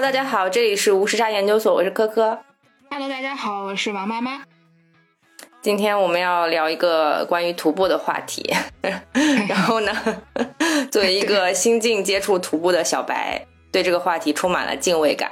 Hello，大家好，这里是无时差研究所，我是科科。Hello，大家好，我是王妈妈。今天我们要聊一个关于徒步的话题，然后呢，作为一个新近接触徒步的小白，对这个话题充满了敬畏感。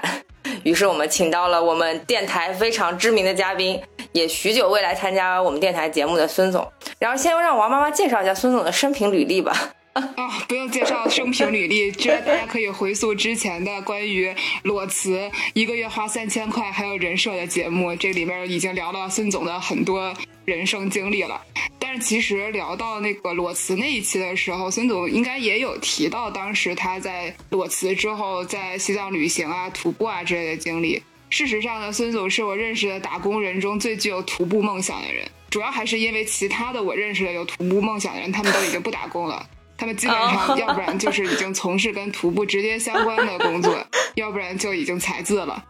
于是我们请到了我们电台非常知名的嘉宾，也许久未来参加我们电台节目的孙总。然后先让王妈妈介绍一下孙总的生平履历吧。啊，不用介绍生平履历，这大家可以回溯之前的关于裸辞一个月花三千块还有人设的节目，这里面已经聊了孙总的很多人生经历了。但是其实聊到那个裸辞那一期的时候，孙总应该也有提到当时他在裸辞之后在西藏旅行啊、徒步啊之类的经历。事实上呢，孙总是我认识的打工人中最具有徒步梦想的人，主要还是因为其他的我认识的有徒步梦想的人，他们都已经不打工了。他们基本上，要不然就是已经从事跟徒步直接相关的工作，要不然就已经裁字了。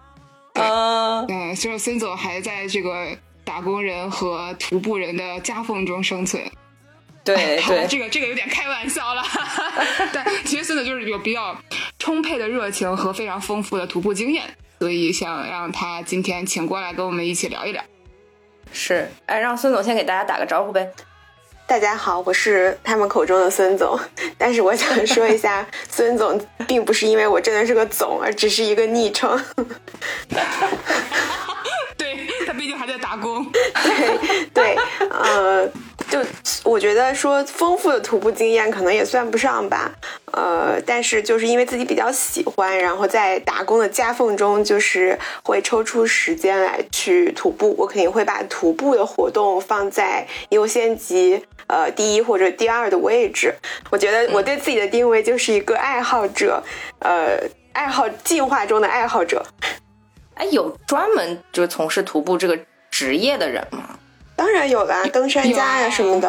嗯，嗯，就是孙总还在这个打工人和徒步人的夹缝中生存。对 对，这个这个有点开玩笑了。但其实孙总就是有比较充沛的热情和非常丰富的徒步经验，所以想让他今天请过来跟我们一起聊一聊。是，哎，让孙总先给大家打个招呼呗。大家好，我是他们口中的孙总，但是我想说一下，孙总并不是因为我真的是个总，而只是一个昵称。对他毕竟还在打工。对对，呃。就我觉得说丰富的徒步经验可能也算不上吧，呃，但是就是因为自己比较喜欢，然后在打工的夹缝中，就是会抽出时间来去徒步。我肯定会把徒步的活动放在优先级呃第一或者第二的位置。我觉得我对自己的定位就是一个爱好者，呃，爱好进化中的爱好者。哎，有专门就是从事徒步这个职业的人吗？当然有啦，登山家呀什么的，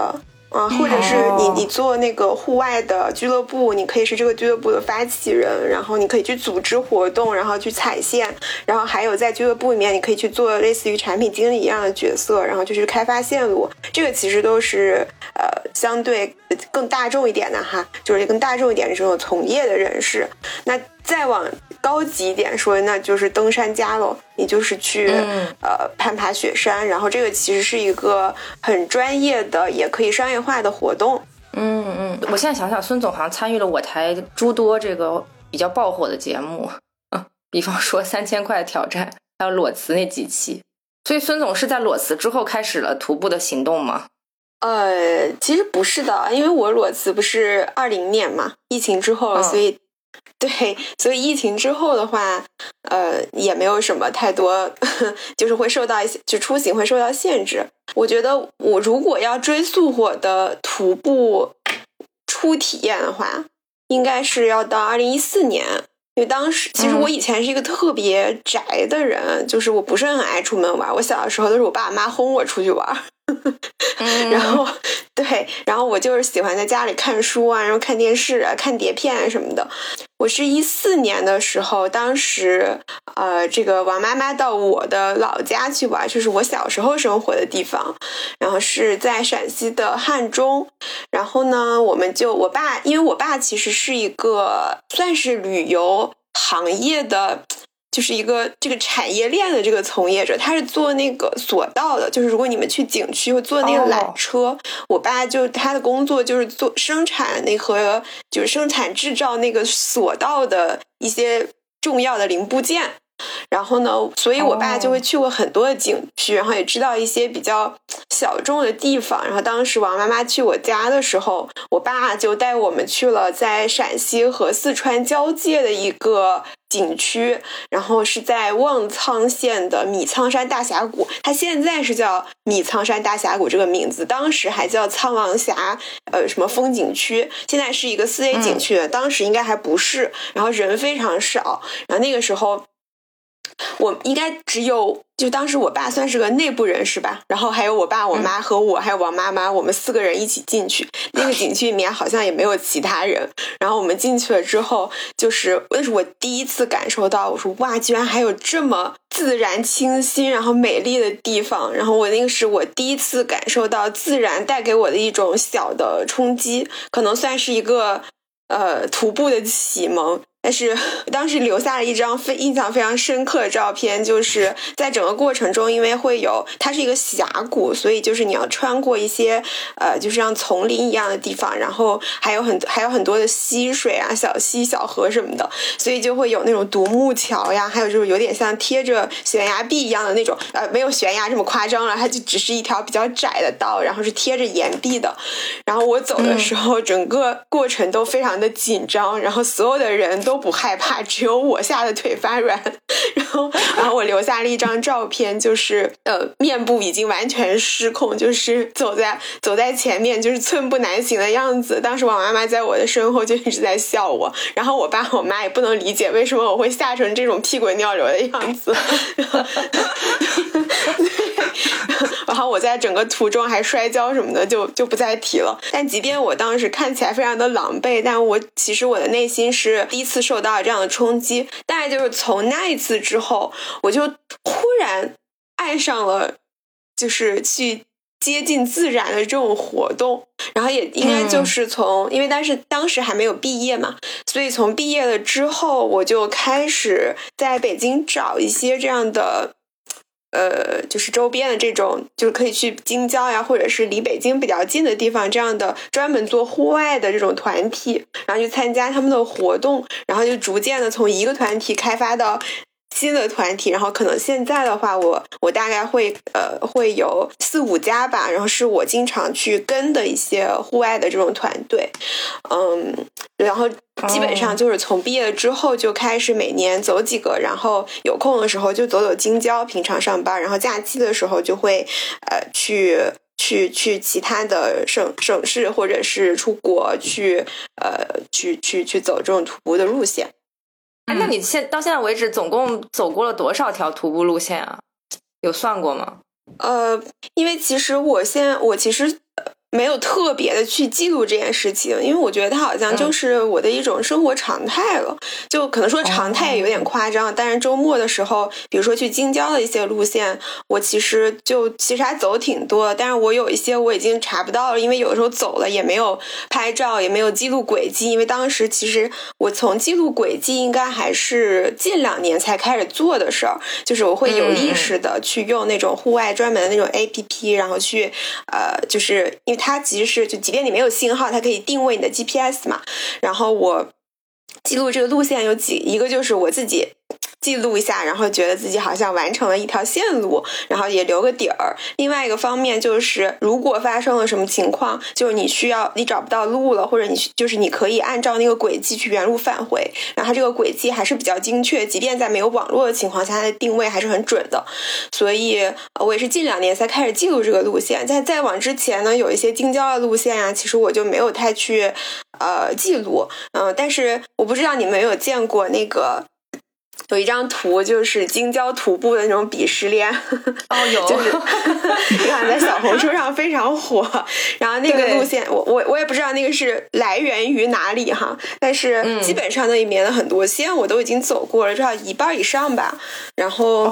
啊，或者是你你做那个户外的俱乐部，你可以是这个俱乐部的发起人，然后你可以去组织活动，然后去踩线，然后还有在俱乐部里面，你可以去做类似于产品经理一样的角色，然后就是开发线路，这个其实都是呃相对更大众一点的哈，就是更大众一点的这种从业的人士，那。再往高级一点说，那就是登山家喽。你就是去呃攀爬雪山，然后这个其实是一个很专业的，也可以商业化的活动。嗯嗯，我现在想想，孙总好像参与了我台诸多这个比较爆火的节目，比方说三千块挑战，还有裸辞那几期。所以孙总是在裸辞之后开始了徒步的行动吗？呃，其实不是的，因为我裸辞不是二零年嘛，疫情之后，所以。对，所以疫情之后的话，呃，也没有什么太多，就是会受到一些，就出行会受到限制。我觉得我如果要追溯我的徒步初体验的话，应该是要到二零一四年，因为当时其实我以前是一个特别宅的人，就是我不是很爱出门玩。我小的时候都是我爸妈轰我出去玩。然后，对，然后我就是喜欢在家里看书啊，然后看电视啊，看碟片啊什么的。我是一四年的时候，当时呃，这个王妈妈到我的老家去玩，就是我小时候生活的地方，然后是在陕西的汉中。然后呢，我们就我爸，因为我爸其实是一个算是旅游行业的。就是一个这个产业链的这个从业者，他是做那个索道的。就是如果你们去景区会坐那个缆车，我爸就他的工作就是做生产那和就是生产制造那个索道的一些重要的零部件。然后呢，所以我爸就会去过很多的景区，然后也知道一些比较小众的地方。然后当时王妈妈去我家的时候，我爸就带我们去了在陕西和四川交界的一个景区，然后是在望苍县的米仓山大峡谷。它现在是叫米仓山大峡谷这个名字，当时还叫苍王峡呃什么风景区，现在是一个四 A 景区，当时应该还不是。然后人非常少，然后那个时候。我应该只有，就当时我爸算是个内部人士吧，然后还有我爸、我妈和我，还有王妈妈，我们四个人一起进去。那个景区里面好像也没有其他人。然后我们进去了之后，就是那是我第一次感受到，我说哇，居然还有这么自然、清新，然后美丽的地方。然后我那个是我第一次感受到自然带给我的一种小的冲击，可能算是一个。呃，徒步的启蒙，但是当时留下了一张非印象非常深刻的照片，就是在整个过程中，因为会有它是一个峡谷，所以就是你要穿过一些呃，就是像丛林一样的地方，然后还有很还有很多的溪水啊、小溪、小河什么的，所以就会有那种独木桥呀，还有就是有点像贴着悬崖壁一样的那种，呃，没有悬崖这么夸张了，它就只是一条比较窄的道，然后是贴着岩壁的。然后我走的时候，整个过程都非常的紧张，然后所有的人。都不害怕，只有我吓得腿发软。然后，然后我留下了一张照片，就是呃，面部已经完全失控，就是走在走在前面，就是寸步难行的样子。当时我妈妈在我的身后就一直在笑我，然后我爸我妈也不能理解为什么我会吓成这种屁滚尿流的样子。然后我在整个途中还摔跤什么的，就就不再提了。但即便我当时看起来非常的狼狈，但我其实我的内心是第一次受到这样的冲击。大概就是从那一次之后，我就忽然爱上了，就是去接近自然的这种活动。然后也应该就是从，因为但是当时还没有毕业嘛，所以从毕业了之后，我就开始在北京找一些这样的。呃，就是周边的这种，就是可以去京郊呀，或者是离北京比较近的地方，这样的专门做户外的这种团体，然后去参加他们的活动，然后就逐渐的从一个团体开发到。新的团体，然后可能现在的话，我我大概会呃会有四五家吧，然后是我经常去跟的一些户外的这种团队，嗯，然后基本上就是从毕业了之后就开始每年走几个，然后有空的时候就走走京郊，平常上班，然后假期的时候就会呃去去去其他的省省市或者是出国去呃去去去走这种徒步的路线。那你现到现在为止，总共走过了多少条徒步路线啊？有算过吗？呃，因为其实我现我其实。没有特别的去记录这件事情，因为我觉得它好像就是我的一种生活常态了。就可能说常态有点夸张，但是周末的时候，比如说去京郊的一些路线，我其实就其实还走挺多。但是我有一些我已经查不到了，因为有的时候走了也没有拍照，也没有记录轨迹。因为当时其实我从记录轨迹应该还是近两年才开始做的事儿，就是我会有意识的去用那种户外专门的那种 A P P，然后去呃，就是因为。它其实是就即便你没有信号，它可以定位你的 GPS 嘛。然后我记录这个路线有几一个就是我自己。记录一下，然后觉得自己好像完成了一条线路，然后也留个底儿。另外一个方面就是，如果发生了什么情况，就是你需要你找不到路了，或者你就是你可以按照那个轨迹去原路返回，然后它这个轨迹还是比较精确，即便在没有网络的情况下，它的定位还是很准的。所以，我也是近两年才开始记录这个路线。在再往之前呢，有一些京郊的路线啊，其实我就没有太去呃记录。嗯，但是我不知道你们有见过那个。有一张图，就是京郊徒步的那种鄙视链。哦，有，就是你看在小红书上非常火。然后那个路线，我我我也不知道那个是来源于哪里哈，但是基本上那里面的很多线我都已经走过了，至少一半以上吧。然后，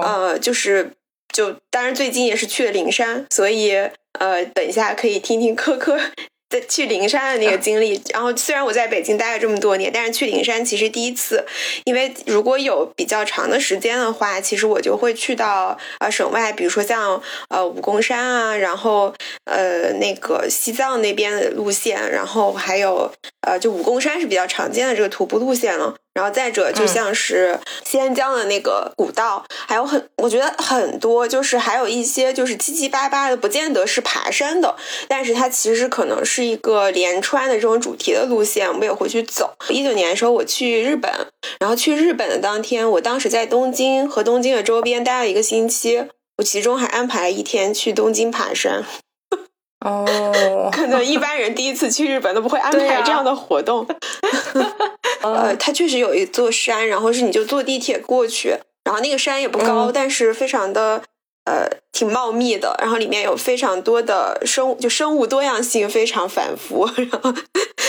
呃，就是就当然最近也是去了灵山，所以呃，等一下可以听听科科。在去灵山的那个经历，然后虽然我在北京待了这么多年，但是去灵山其实第一次，因为如果有比较长的时间的话，其实我就会去到呃省外，比如说像呃武功山啊，然后呃那个西藏那边的路线，然后还有呃就武功山是比较常见的这个徒步路线了。然后再者，就像是仙江的那个古道，还有很，我觉得很多，就是还有一些就是七七八八的，不见得是爬山的，但是它其实可能是一个连川的这种主题的路线，我们也会去走。一九年的时候我去日本，然后去日本的当天，我当时在东京和东京的周边待了一个星期，我其中还安排了一天去东京爬山。哦，可能一般人第一次去日本都不会安排这样的活动。呃，它确实有一座山，然后是你就坐地铁过去，然后那个山也不高，但是非常的呃挺茂密的，然后里面有非常多的生物，就生物多样性非常繁复，然后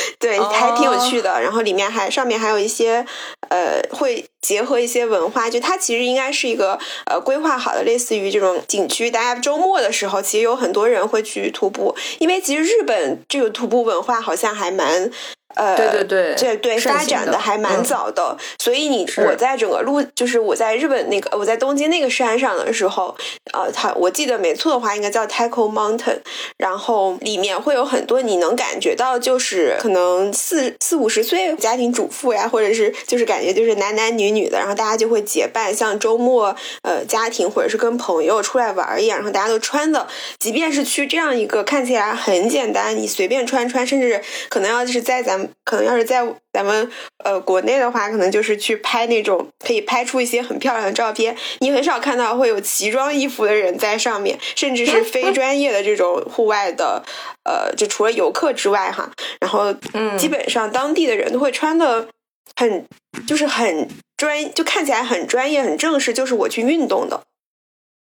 对还挺有趣的。然后里面还上面还有一些呃会结合一些文化，就它其实应该是一个呃规划好的类似于这种景区。大家周末的时候其实有很多人会去徒步，因为其实日本这个徒步文化好像还蛮。呃，对对对，对对，发展的还蛮早的。所以你我在整个路，就是我在日本那个我在东京那个山上的时候，呃，它我记得没错的话，应该叫 Taiko Mountain。然后里面会有很多你能感觉到，就是可能四四五十岁家庭主妇呀，或者是就是感觉就是男男女女的，然后大家就会结伴，像周末呃家庭或者是跟朋友出来玩一样，然后大家都穿的，即便是去这样一个看起来很简单，你随便穿穿，甚至可能要是在咱们。可能要是在咱们呃国内的话，可能就是去拍那种可以拍出一些很漂亮的照片。你很少看到会有奇装异服的人在上面，甚至是非 专业的这种户外的，呃，就除了游客之外哈。然后，嗯，基本上当地的人都会穿的很，就是很专，就看起来很专业、很正式，就是我去运动的。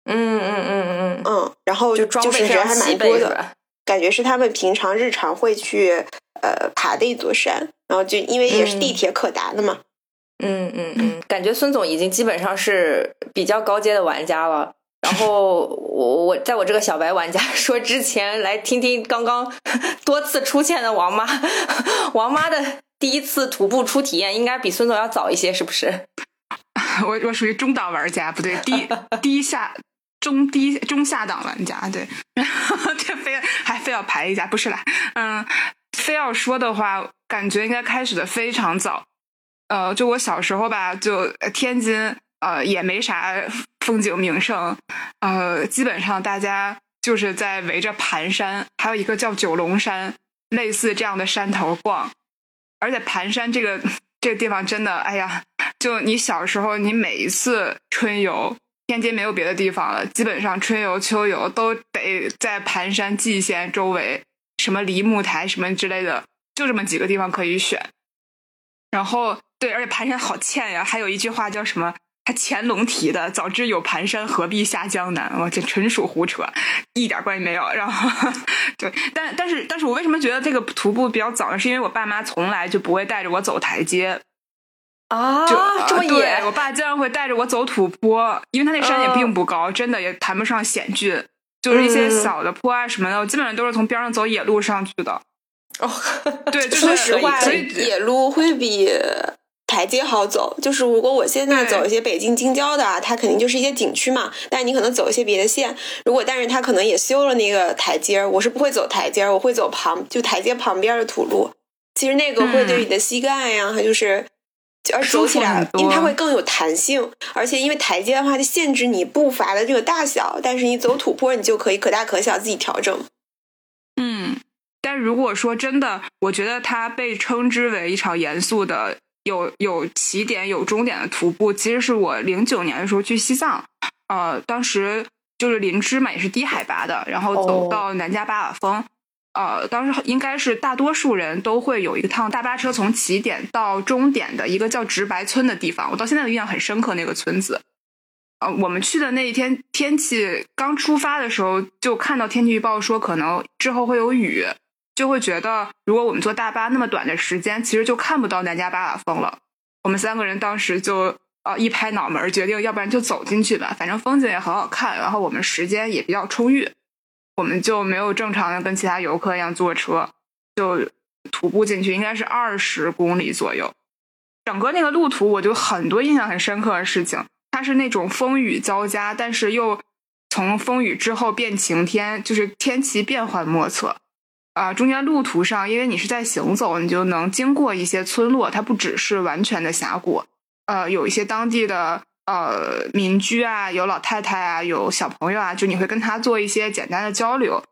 嗯嗯嗯嗯嗯，然后就是人还蛮多的。感觉是他们平常日常会去呃爬的一座山，然后就因为也是地铁可达的嘛。嗯嗯嗯，感觉孙总已经基本上是比较高阶的玩家了。然后我我在我这个小白玩家说之前，来听听刚刚 多次出现的王妈。王妈的第一次徒步初体验应该比孙总要早一些，是不是？我我属于中档玩家，不对，低低下。中低中下档玩家，对，然后这非还非要排一下，不是啦，嗯，非要说的话，感觉应该开始的非常早，呃，就我小时候吧，就天津，呃，也没啥风景名胜，呃，基本上大家就是在围着盘山，还有一个叫九龙山，类似这样的山头逛，而且盘山这个这个地方真的，哎呀，就你小时候，你每一次春游。天津没有别的地方了，基本上春游、秋游都得在盘山蓟县周围，什么梨木台什么之类的，就这么几个地方可以选。然后，对，而且盘山好欠呀，还有一句话叫什么？他乾隆提的“早知有盘山，何必下江南”，我这纯属胡扯，一点关系没有。然后，对，但但是但是我为什么觉得这个徒步比较早呢？是因为我爸妈从来就不会带着我走台阶。啊，这么野！我爸经常会带着我走土坡，因为他那山也并不高，真的也谈不上险峻，就是一些小的坡啊什么的，我基本上都是从边上走野路上去的。哦，对，说实话，野路会比台阶好走。就是如果我现在走一些北京京郊的，它肯定就是一些景区嘛，但你可能走一些别的线。如果但是它可能也修了那个台阶，我是不会走台阶，我会走旁就台阶旁边的土路。其实那个会对你的膝盖呀，它就是。而走起来，因为它会更有弹性，而且因为台阶的话，它限制你步伐的这个大小，但是你走土坡，你就可以可大可小自己调整。嗯，但如果说真的，我觉得它被称之为一场严肃的、有有起点、有终点的徒步，其实是我零九年的时候去西藏，呃，当时就是林芝嘛，也是低海拔的，然后走到南迦巴瓦峰。呃，当时应该是大多数人都会有一趟大巴车从起点到终点的一个叫直白村的地方。我到现在的印象很深刻，那个村子。呃，我们去的那一天天气刚出发的时候，就看到天气预报说可能之后会有雨，就会觉得如果我们坐大巴那么短的时间，其实就看不到南迦巴瓦峰了。我们三个人当时就呃一拍脑门，决定要不然就走进去吧，反正风景也很好看，然后我们时间也比较充裕。我们就没有正常的跟其他游客一样坐车，就徒步进去，应该是二十公里左右。整个那个路途，我就很多印象很深刻的事情。它是那种风雨交加，但是又从风雨之后变晴天，就是天气变幻莫测。啊，中间路途上，因为你是在行走，你就能经过一些村落，它不只是完全的峡谷，呃，有一些当地的。呃，民居啊，有老太太啊，有小朋友啊，就你会跟他做一些简单的交流，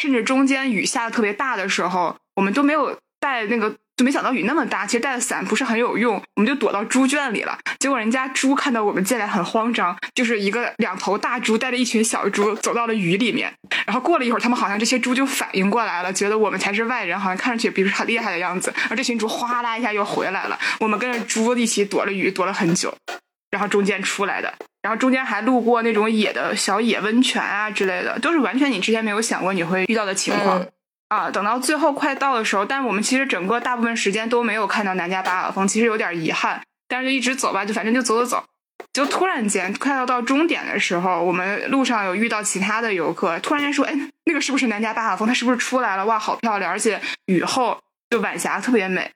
甚至中间雨下的特别大的时候，我们都没有带那个。就没想到雨那么大，其实带的伞不是很有用，我们就躲到猪圈里了。结果人家猪看到我们进来很慌张，就是一个两头大猪带着一群小猪走到了雨里面。然后过了一会儿，他们好像这些猪就反应过来了，觉得我们才是外人，好像看上去不是很厉害的样子。而这群猪哗啦一下又回来了，我们跟着猪一起躲了雨，躲了很久。然后中间出来的，然后中间还路过那种野的小野温泉啊之类的，都是完全你之前没有想过你会遇到的情况。啊，等到最后快到的时候，但我们其实整个大部分时间都没有看到南迦巴瓦峰，其实有点遗憾。但是就一直走吧，就反正就走走走，就突然间快要到终点的时候，我们路上有遇到其他的游客，突然间说：“哎，那个是不是南迦巴瓦峰？它是不是出来了？哇，好漂亮！而且雨后就晚霞特别美。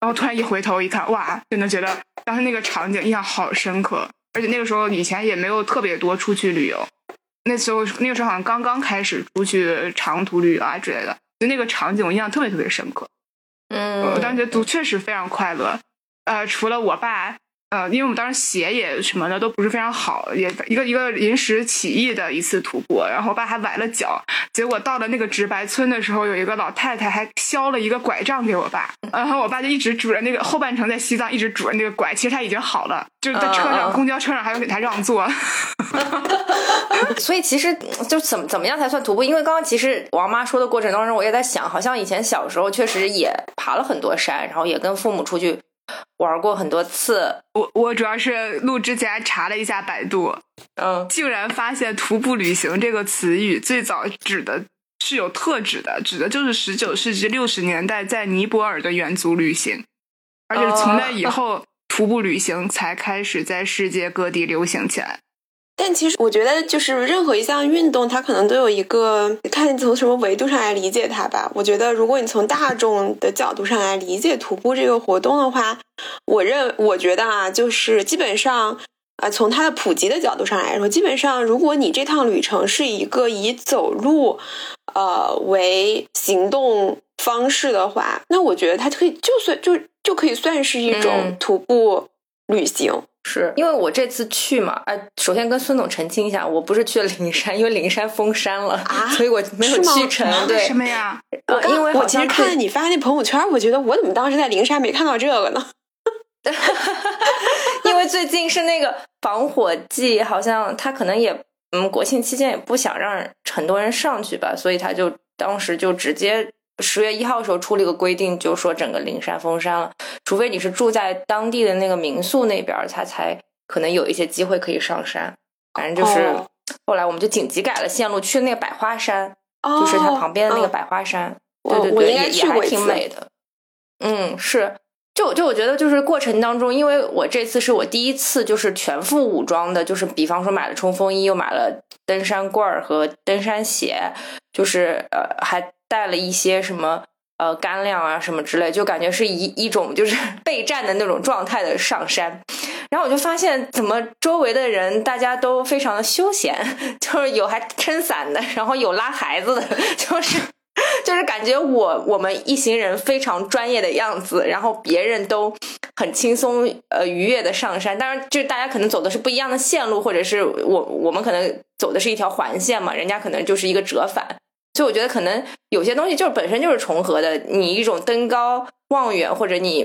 然后突然一回头一看，哇，真的觉得当时那个场景印象好深刻。而且那个时候以前也没有特别多出去旅游，那时候那个时候好像刚刚开始出去长途旅游啊之类的，就那个场景我印象特别特别深刻。嗯，我当时觉得读确实非常快乐。呃，除了我爸。呃，因为我们当时鞋也什么的都不是非常好，也一个一个临时起意的一次徒步，然后我爸还崴了脚，结果到了那个直白村的时候，有一个老太太还削了一个拐杖给我爸，然后我爸就一直拄着那个后半程在西藏一直拄着那个拐，其实他已经好了，就是在车上公交车上还要给他让座。所以其实就怎么怎么样才算徒步？因为刚刚其实王妈说的过程当中，我也在想，好像以前小时候确实也爬了很多山，然后也跟父母出去。玩过很多次，我我主要是录之前查了一下百度，嗯，竟然发现“徒步旅行”这个词语最早指的是有特指的，指的就是十九世纪六十年代在尼泊尔的远足旅行，而且从那以后，徒步旅行才开始在世界各地流行起来。但其实我觉得，就是任何一项运动，它可能都有一个看你从什么维度上来理解它吧。我觉得，如果你从大众的角度上来理解徒步这个活动的话，我认我觉得啊，就是基本上啊，从它的普及的角度上来说，基本上如果你这趟旅程是一个以走路呃为行动方式的话，那我觉得它可以就算就就可以算是一种徒步旅行。是因为我这次去嘛，哎，首先跟孙总澄清一下，我不是去了灵山，因为灵山封山了，啊 所以我没有去成。对，什么呀？呃，因为我其实看了你发那朋友圈，我觉得我怎么当时在灵山没看到这个呢？因为最近是那个防火季，好像他可能也，嗯，国庆期间也不想让很多人上去吧，所以他就当时就直接。十月一号的时候出了一个规定，就说整个灵山封山了，除非你是住在当地的那个民宿那边，他才可能有一些机会可以上山。反正就是后来我们就紧急改了线路，去那个百花山，就是它旁边的那个百花山。对对对，也也还挺美的。嗯，是，就就我觉得就是过程当中，因为我这次是我第一次就是全副武装的，就是比方说买了冲锋衣，又买了登山棍儿和登山鞋，就是呃还。带了一些什么呃干粮啊什么之类，就感觉是一一种就是 备战的那种状态的上山，然后我就发现怎么周围的人大家都非常的休闲，就是有还撑伞的，然后有拉孩子的，就是就是感觉我我们一行人非常专业的样子，然后别人都很轻松呃愉悦的上山，当然就是大家可能走的是不一样的线路，或者是我我们可能走的是一条环线嘛，人家可能就是一个折返。就我觉得可能有些东西就是本身就是重合的，你一种登高望远，或者你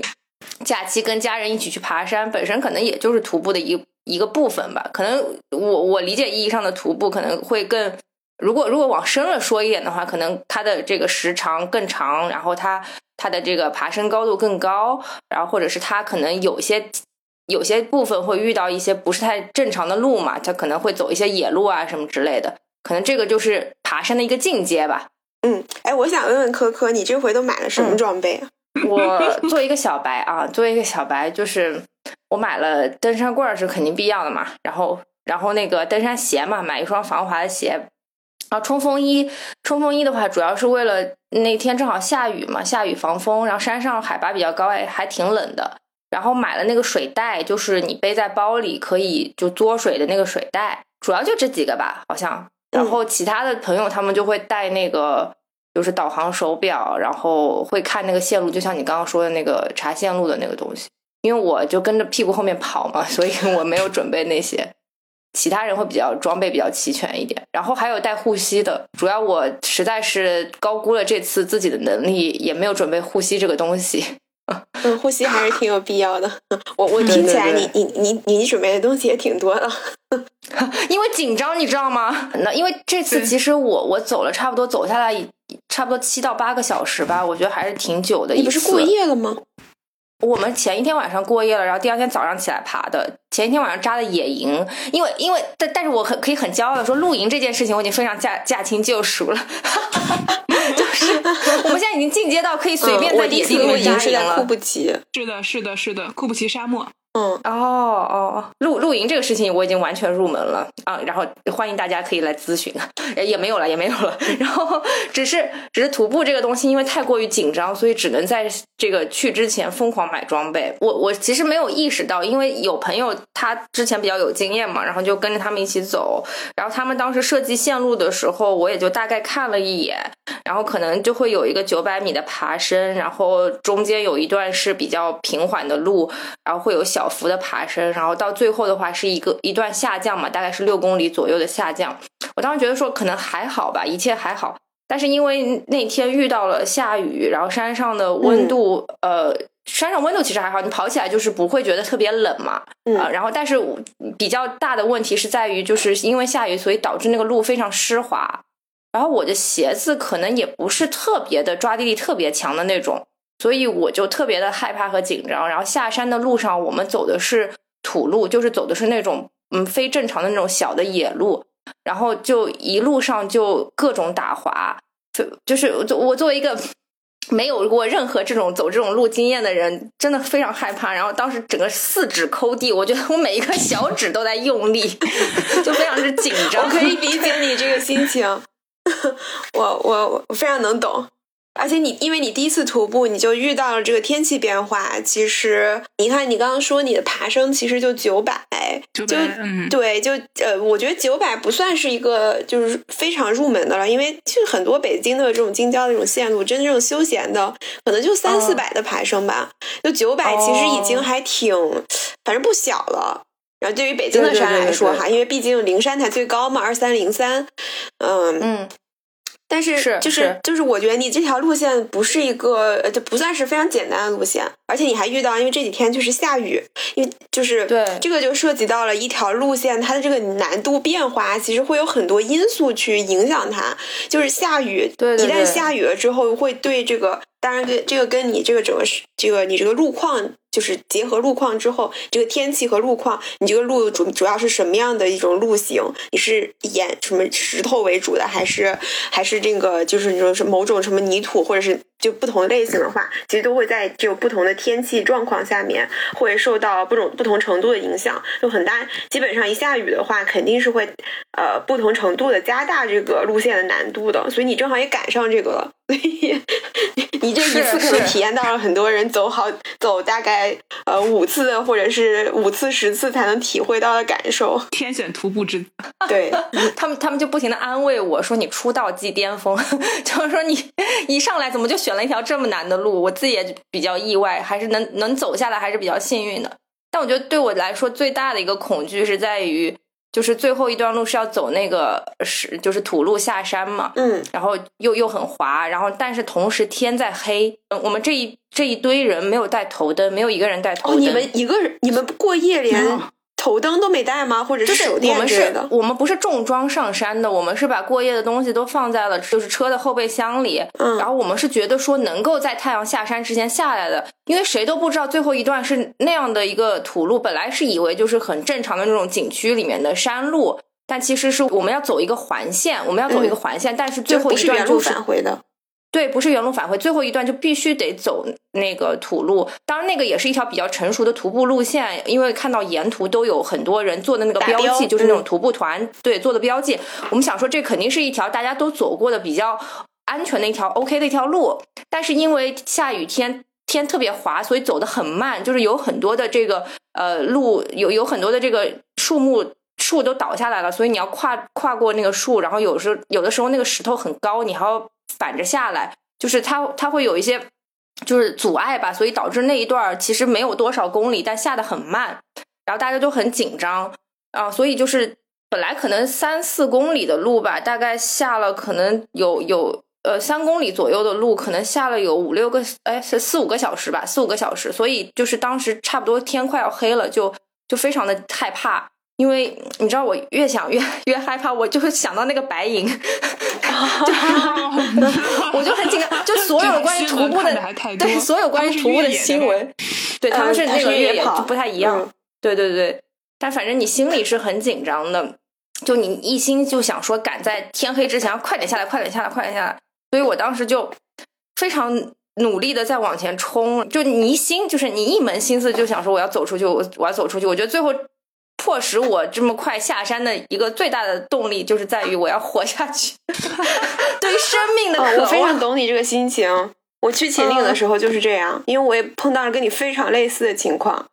假期跟家人一起去爬山，本身可能也就是徒步的一一个部分吧。可能我我理解意义上的徒步可能会更，如果如果往深了说一点的话，可能它的这个时长更长，然后它它的这个爬升高度更高，然后或者是它可能有些有些部分会遇到一些不是太正常的路嘛，它可能会走一些野路啊什么之类的。可能这个就是爬山的一个进阶吧。嗯，哎，我想问问科科，你这回都买了什么装备啊？我作为一个小白啊，作为一个小白，就是我买了登山棍是肯定必要的嘛。然后，然后那个登山鞋嘛，买一双防滑的鞋。然后冲锋衣，冲锋衣的话，主要是为了那天正好下雨嘛，下雨防风。然后山上海拔比较高，哎，还挺冷的。然后买了那个水袋，就是你背在包里可以就嘬水的那个水袋。主要就这几个吧，好像。然后其他的朋友他们就会带那个，就是导航手表，然后会看那个线路，就像你刚刚说的那个查线路的那个东西。因为我就跟着屁股后面跑嘛，所以我没有准备那些。其他人会比较装备比较齐全一点，然后还有带护膝的。主要我实在是高估了这次自己的能力，也没有准备护膝这个东西。嗯，呼吸还是挺有必要的。我我听起来，你你你你你准备的东西也挺多的。因为紧张，你知道吗？那因为这次其实我我走了差不多走下来差不多七到八个小时吧，我觉得还是挺久的。你不是过夜了吗？我们前一天晚上过夜了，然后第二天早上起来爬的。前一天晚上扎的野营，因为因为但但是我很可以很骄傲的说，露营这件事情我已经非常驾驾轻就熟了。就是我们现在已经进阶到可以随便在野地露营是在库布齐。是的，是的，是的，库布齐沙漠。嗯，哦哦，露露营这个事情我已经完全入门了啊，然后欢迎大家可以来咨询，也没有了，也没有了。然后只是只是徒步这个东西，因为太过于紧张，所以只能在这个去之前疯狂买装备。我我其实没有意识到，因为有朋友他之前比较有经验嘛，然后就跟着他们一起走，然后他们当时设计线路的时候，我也就大概看了一眼，然后可能就会有一个九百米的爬升，然后中间有一段是比较平缓的路，然后会有小。小幅的爬升，然后到最后的话是一个一段下降嘛，大概是六公里左右的下降。我当时觉得说可能还好吧，一切还好。但是因为那天遇到了下雨，然后山上的温度，呃，山上温度其实还好，你跑起来就是不会觉得特别冷嘛。嗯。然后，但是比较大的问题是在于，就是因为下雨，所以导致那个路非常湿滑。然后我的鞋子可能也不是特别的抓地力特别强的那种。所以我就特别的害怕和紧张，然后下山的路上我们走的是土路，就是走的是那种嗯非正常的那种小的野路，然后就一路上就各种打滑，就就是我作为一个没有过任何这种走这种路经验的人，真的非常害怕。然后当时整个四指抠地，我觉得我每一个小指都在用力，就非常之紧张。我可以理解你这个心情，我我我非常能懂。而且你，因为你第一次徒步，你就遇到了这个天气变化。其实，你看你刚刚说你的爬升其实就九百，就对，就呃，我觉得九百不算是一个就是非常入门的了，因为其实很多北京的这种京郊的这种线路，真正休闲的可能就三四百的爬升吧。就九百其实已经还挺，反正不小了。然后对于北京的山来说哈，因为毕竟灵山才最高嘛，二三零三，嗯嗯。但是就是就是，我觉得你这条路线不是一个，就不算是非常简单的路线，而且你还遇到，因为这几天就是下雨，因为就是对这个就涉及到了一条路线它的这个难度变化，其实会有很多因素去影响它，就是下雨，对，一旦下雨了之后，会对这个，当然跟这个跟你这个整个是这个你这个路况。就是结合路况之后，这个天气和路况，你这个路主主要是什么样的一种路型？你是沿什么石头为主的，还是还是这个就是你说是某种什么泥土，或者是就不同类型的话，其实都会在这个不同的天气状况下面，会受到不同不同程度的影响，就很大。基本上一下雨的话，肯定是会呃不同程度的加大这个路线的难度的。所以你正好也赶上这个了，所 以你这一次可能体验到了很多人走好走大概。呃，五次或者是五次十次才能体会到的感受，天选徒步之 子。对他们，他们就不停的安慰我说：“你出道即巅峰，就是说你一上来怎么就选了一条这么难的路？”我自己也比较意外，还是能能走下来，还是比较幸运的。但我觉得对我来说最大的一个恐惧是在于。就是最后一段路是要走那个是就是土路下山嘛，嗯，然后又又很滑，然后但是同时天在黑，嗯，我们这一这一堆人没有带头灯，没有一个人带头灯，你们一个人你们过夜连。头灯都没带吗？或者是手电之类的？我们不是重装上山的，我们是把过夜的东西都放在了就是车的后备箱里。嗯，然后我们是觉得说能够在太阳下山之前下来的，因为谁都不知道最后一段是那样的一个土路。本来是以为就是很正常的那种景区里面的山路，但其实是我们要走一个环线，我们要走一个环线，但是最后一段就是返回的。对，不是原路返回，最后一段就必须得走那个土路。当然，那个也是一条比较成熟的徒步路线，因为看到沿途都有很多人做的那个标记，就是那种徒步团对做的标记。我们想说，这肯定是一条大家都走过的比较安全的一条 OK 的一条路。但是因为下雨天天特别滑，所以走得很慢，就是有很多的这个呃路有有很多的这个树木树都倒下来了，所以你要跨跨过那个树，然后有时候有的时候那个石头很高，你还要。反着下来，就是它它会有一些就是阻碍吧，所以导致那一段其实没有多少公里，但下的很慢，然后大家都很紧张啊，所以就是本来可能三四公里的路吧，大概下了可能有有呃三公里左右的路，可能下了有五六个哎是四五个小时吧，四五个小时，所以就是当时差不多天快要黑了，就就非常的害怕。因为你知道，我越想越越害怕，我就会想到那个白银，我就很紧张。就所有关于徒步的，对所有关于徒步的新闻，对他们是那个越野就不太一样。对对对，但反正你心里是很紧张的，就你一心就想说赶在天黑之前快点下来，快点下来，快点下来。所以我当时就非常努力的在往前冲，就你一心就是你一门心思就想说我要走出去，我我要走出去。我觉得最后迫使我这么快下山的一个最大的动力，就是在于我要活下去，对于生命的渴望。我非常懂你这个心情。我去秦岭的时候就是这样，因为我也碰到了跟你非常类似的情况。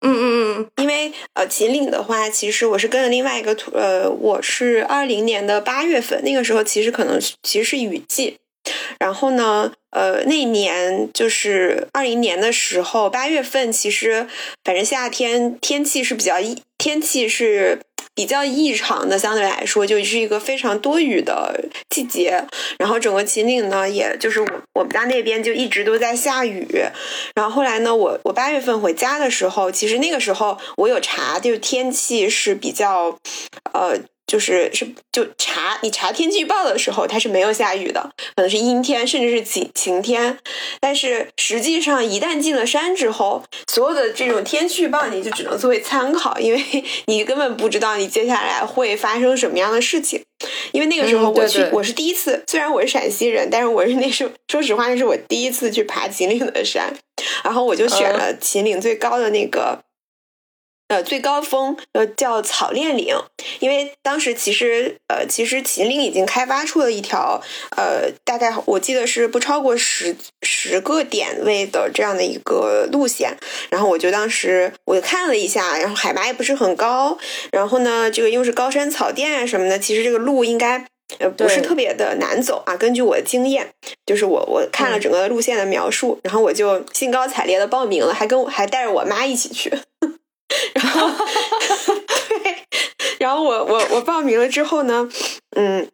嗯嗯嗯，因为呃，秦岭的话，其实我是跟了另外一个图，呃，我是二零年的八月份，那个时候其实可能其实是雨季。然后呢，呃，那年就是二零年的时候，八月份，其实反正夏天天气是比较，天气是比较异常的，相对来说就是一个非常多雨的季节。然后整个秦岭呢，也就是我我们家那边就一直都在下雨。然后后来呢，我我八月份回家的时候，其实那个时候我有查，就是天气是比较，呃。就是是就查你查天气预报的时候，它是没有下雨的，可能是阴天，甚至是晴晴天。但是实际上，一旦进了山之后，所有的这种天气预报你就只能作为参考，因为 你根本不知道你接下来会发生什么样的事情。因为那个时候我去，我是第一次，虽然我是陕西人，但是我是那时候说实话，那是我第一次去爬秦岭的山，然后我就选了秦岭最高的那个。呃，最高峰呃叫草甸岭，因为当时其实呃其实秦岭已经开发出了一条呃大概我记得是不超过十十个点位的这样的一个路线，然后我就当时我就看了一下，然后海拔也不是很高，然后呢这个又是高山草甸啊什么的，其实这个路应该呃不是特别的难走啊。根据我的经验，就是我我看了整个路线的描述，然后我就兴高采烈的报名了，还跟我还带着我妈一起去。然后，对，然后我我我报名了之后呢，嗯，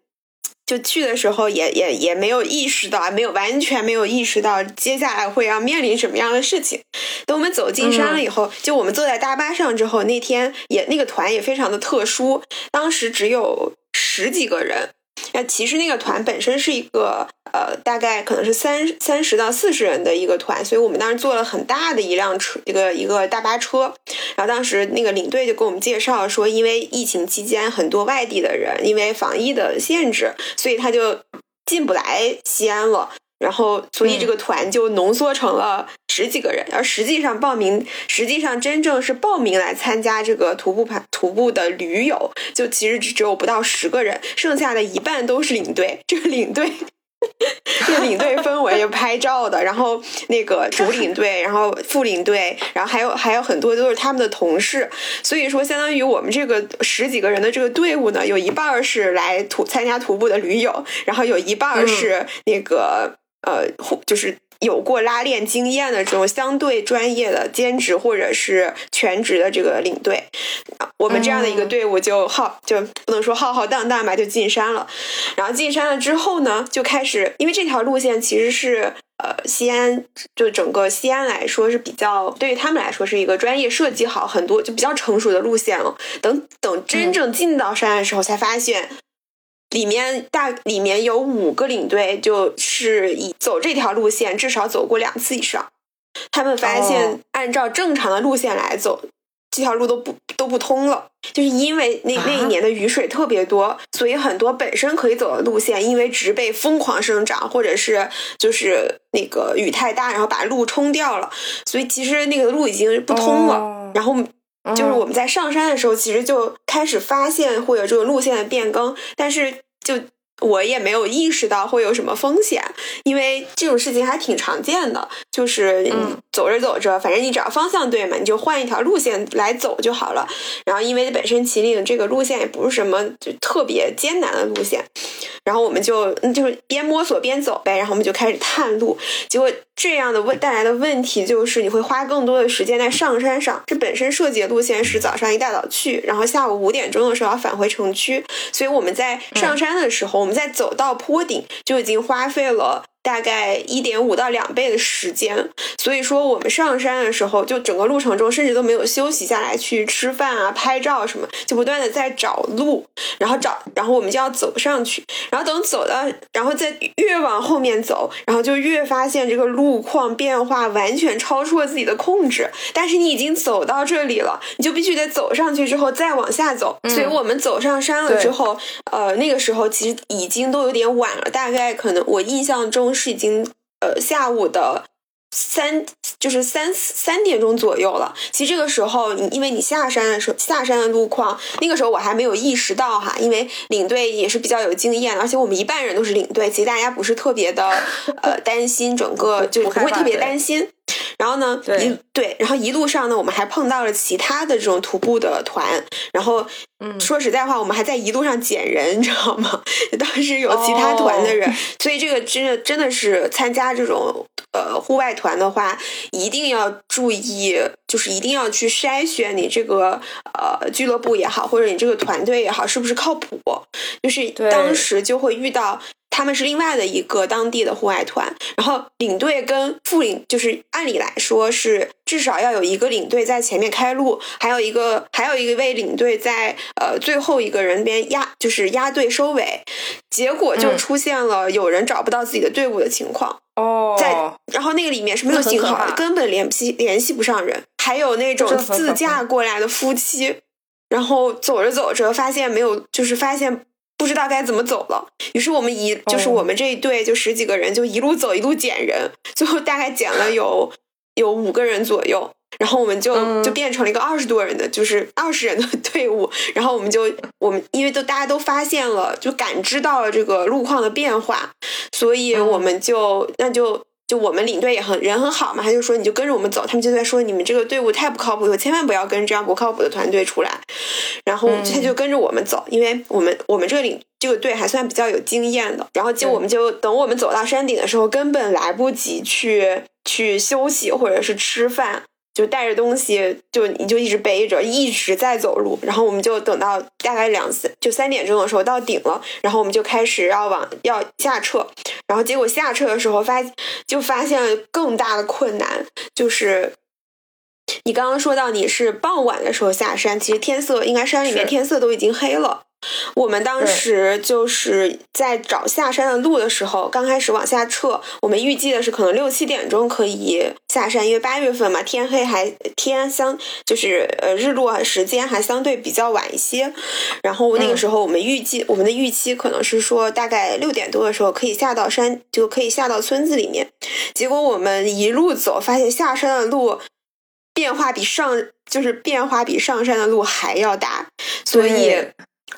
就去的时候也也也没有意识到，没有完全没有意识到接下来会要面临什么样的事情。等我们走进山了以后，就我们坐在大巴上之后，那天也那个团也非常的特殊，当时只有十几个人。那其实那个团本身是一个呃，大概可能是三三十到四十人的一个团，所以我们当时坐了很大的一辆车，一个一个大巴车。然后当时那个领队就跟我们介绍说，因为疫情期间很多外地的人因为防疫的限制，所以他就进不来西安了。然后，所以这个团就浓缩成了十几个人，而实际上报名，实际上真正是报名来参加这个徒步盘徒步的驴友，就其实只只有不到十个人，剩下的一半都是领队。这个领队，这个领队分为拍照的，然后那个主领队，然后副领队，然后还有还有很多都是他们的同事。所以说，相当于我们这个十几个人的这个队伍呢，有一半是来徒参加徒步的驴友，然后有一半是那个。呃，就是有过拉练经验的这种相对专业的兼职或者是全职的这个领队，我们这样的一个队伍就浩就不能说浩浩荡荡吧，就进山了。然后进山了之后呢，就开始，因为这条路线其实是呃西安，就整个西安来说是比较对于他们来说是一个专业设计好很多就比较成熟的路线了。等等真正进到山的时候，才发现。里面大里面有五个领队，就是以走这条路线至少走过两次以上。他们发现按照正常的路线来走，这条路都不都不通了，就是因为那那一年的雨水特别多，所以很多本身可以走的路线，因为植被疯狂生长，或者是就是那个雨太大，然后把路冲掉了，所以其实那个路已经不通了。然后。就是我们在上山的时候，其实就开始发现会有这个路线的变更，但是就我也没有意识到会有什么风险，因为这种事情还挺常见的。就是走着走着，反正你只要方向对嘛，你就换一条路线来走就好了。然后因为本身秦岭这个路线也不是什么就特别艰难的路线，然后我们就就是边摸索边走呗。然后我们就开始探路，结果。这样的问带来的问题就是你会花更多的时间在上山上。这本身设计的路线是早上一大早去，然后下午五点钟的时候要返回城区，所以我们在上山的时候，我们在走到坡顶就已经花费了。大概一点五到两倍的时间，所以说我们上山的时候，就整个路程中甚至都没有休息下来去吃饭啊、拍照什么，就不断的在找路，然后找，然后我们就要走上去，然后等走到，然后再越往后面走，然后就越发现这个路况变化完全超出了自己的控制。但是你已经走到这里了，你就必须得走上去之后再往下走。所以我们走上山了之后，呃，那个时候其实已经都有点晚了，大概可能我印象中。是已经呃下午的。三就是三三点钟左右了。其实这个时候，你因为你下山的时候，下山的路况，那个时候我还没有意识到哈，因为领队也是比较有经验，而且我们一半人都是领队，其实大家不是特别的呃担心，整个就不会特别担心。然后呢，一对，然后一路上呢，我们还碰到了其他的这种徒步的团。然后，嗯，说实在话，我们还在一路上捡人，你知道吗？当时有其他团的人，所以这个真的真的是参加这种呃户外团的话，一定要注意，就是一定要去筛选你这个呃俱乐部也好，或者你这个团队也好，是不是靠谱？就是当时就会遇到。他们是另外的一个当地的户外团，然后领队跟副领就是按理来说是至少要有一个领队在前面开路，还有一个还有一位领队在呃最后一个人边压就是压队收尾，结果就出现了有人找不到自己的队伍的情况哦，在然后那个里面是没有信号的，根本联系联系不上人，还有那种自驾过来的夫妻，然后走着走着发现没有，就是发现。不知道该怎么走了，于是我们一就是我们这一队就十几个人就一路走一路捡人，最后大概捡了有有五个人左右，然后我们就就变成了一个二十多人的就是二十人的 队伍，然后我们就我们因为都大家都发现了就感知到了这个路况的变化，所以我们就那就。就我们领队也很人很好嘛，他就说你就跟着我们走，他们就在说你们这个队伍太不靠谱了，千万不要跟这样不靠谱的团队出来。然后他就跟着我们走，因为我们我们这个领这个队还算比较有经验的。然后就我们就等我们走到山顶的时候，根本来不及去去休息或者是吃饭。就带着东西，就你就一直背着，一直在走路。然后我们就等到大概两三就三点钟的时候到顶了，然后我们就开始要往要下撤。然后结果下撤的时候发就发现了更大的困难，就是你刚刚说到你是傍晚的时候下山，其实天色应该山里面天色都已经黑了。我们当时就是在找下山的路的时候，刚开始往下撤。我们预计的是可能六七点钟可以下山，因为八月份嘛，天黑还天相就是呃日落时间还相对比较晚一些。然后那个时候我们预计我们的预期可能是说大概六点多的时候可以下到山，就可以下到村子里面。结果我们一路走，发现下山的路变化比上就是变化比上山的路还要大，所以。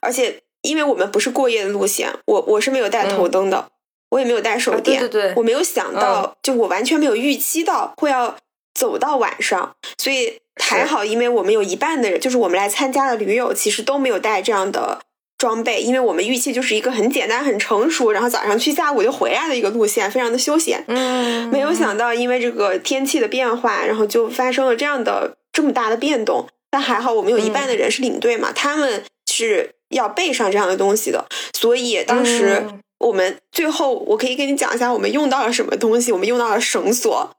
而且，因为我们不是过夜的路线，我我是没有带头灯的，我也没有带手电，对对对，我没有想到，就我完全没有预期到会要走到晚上，所以还好，因为我们有一半的人，就是我们来参加的驴友，其实都没有带这样的装备，因为我们预期就是一个很简单、很成熟，然后早上去，下午就回来的一个路线，非常的休闲。嗯，没有想到，因为这个天气的变化，然后就发生了这样的这么大的变动。但还好，我们有一半的人是领队嘛，他们是。要备上这样的东西的，所以当时我们最后我可以跟你讲一下我们用到了什么东西。我们用到了绳索，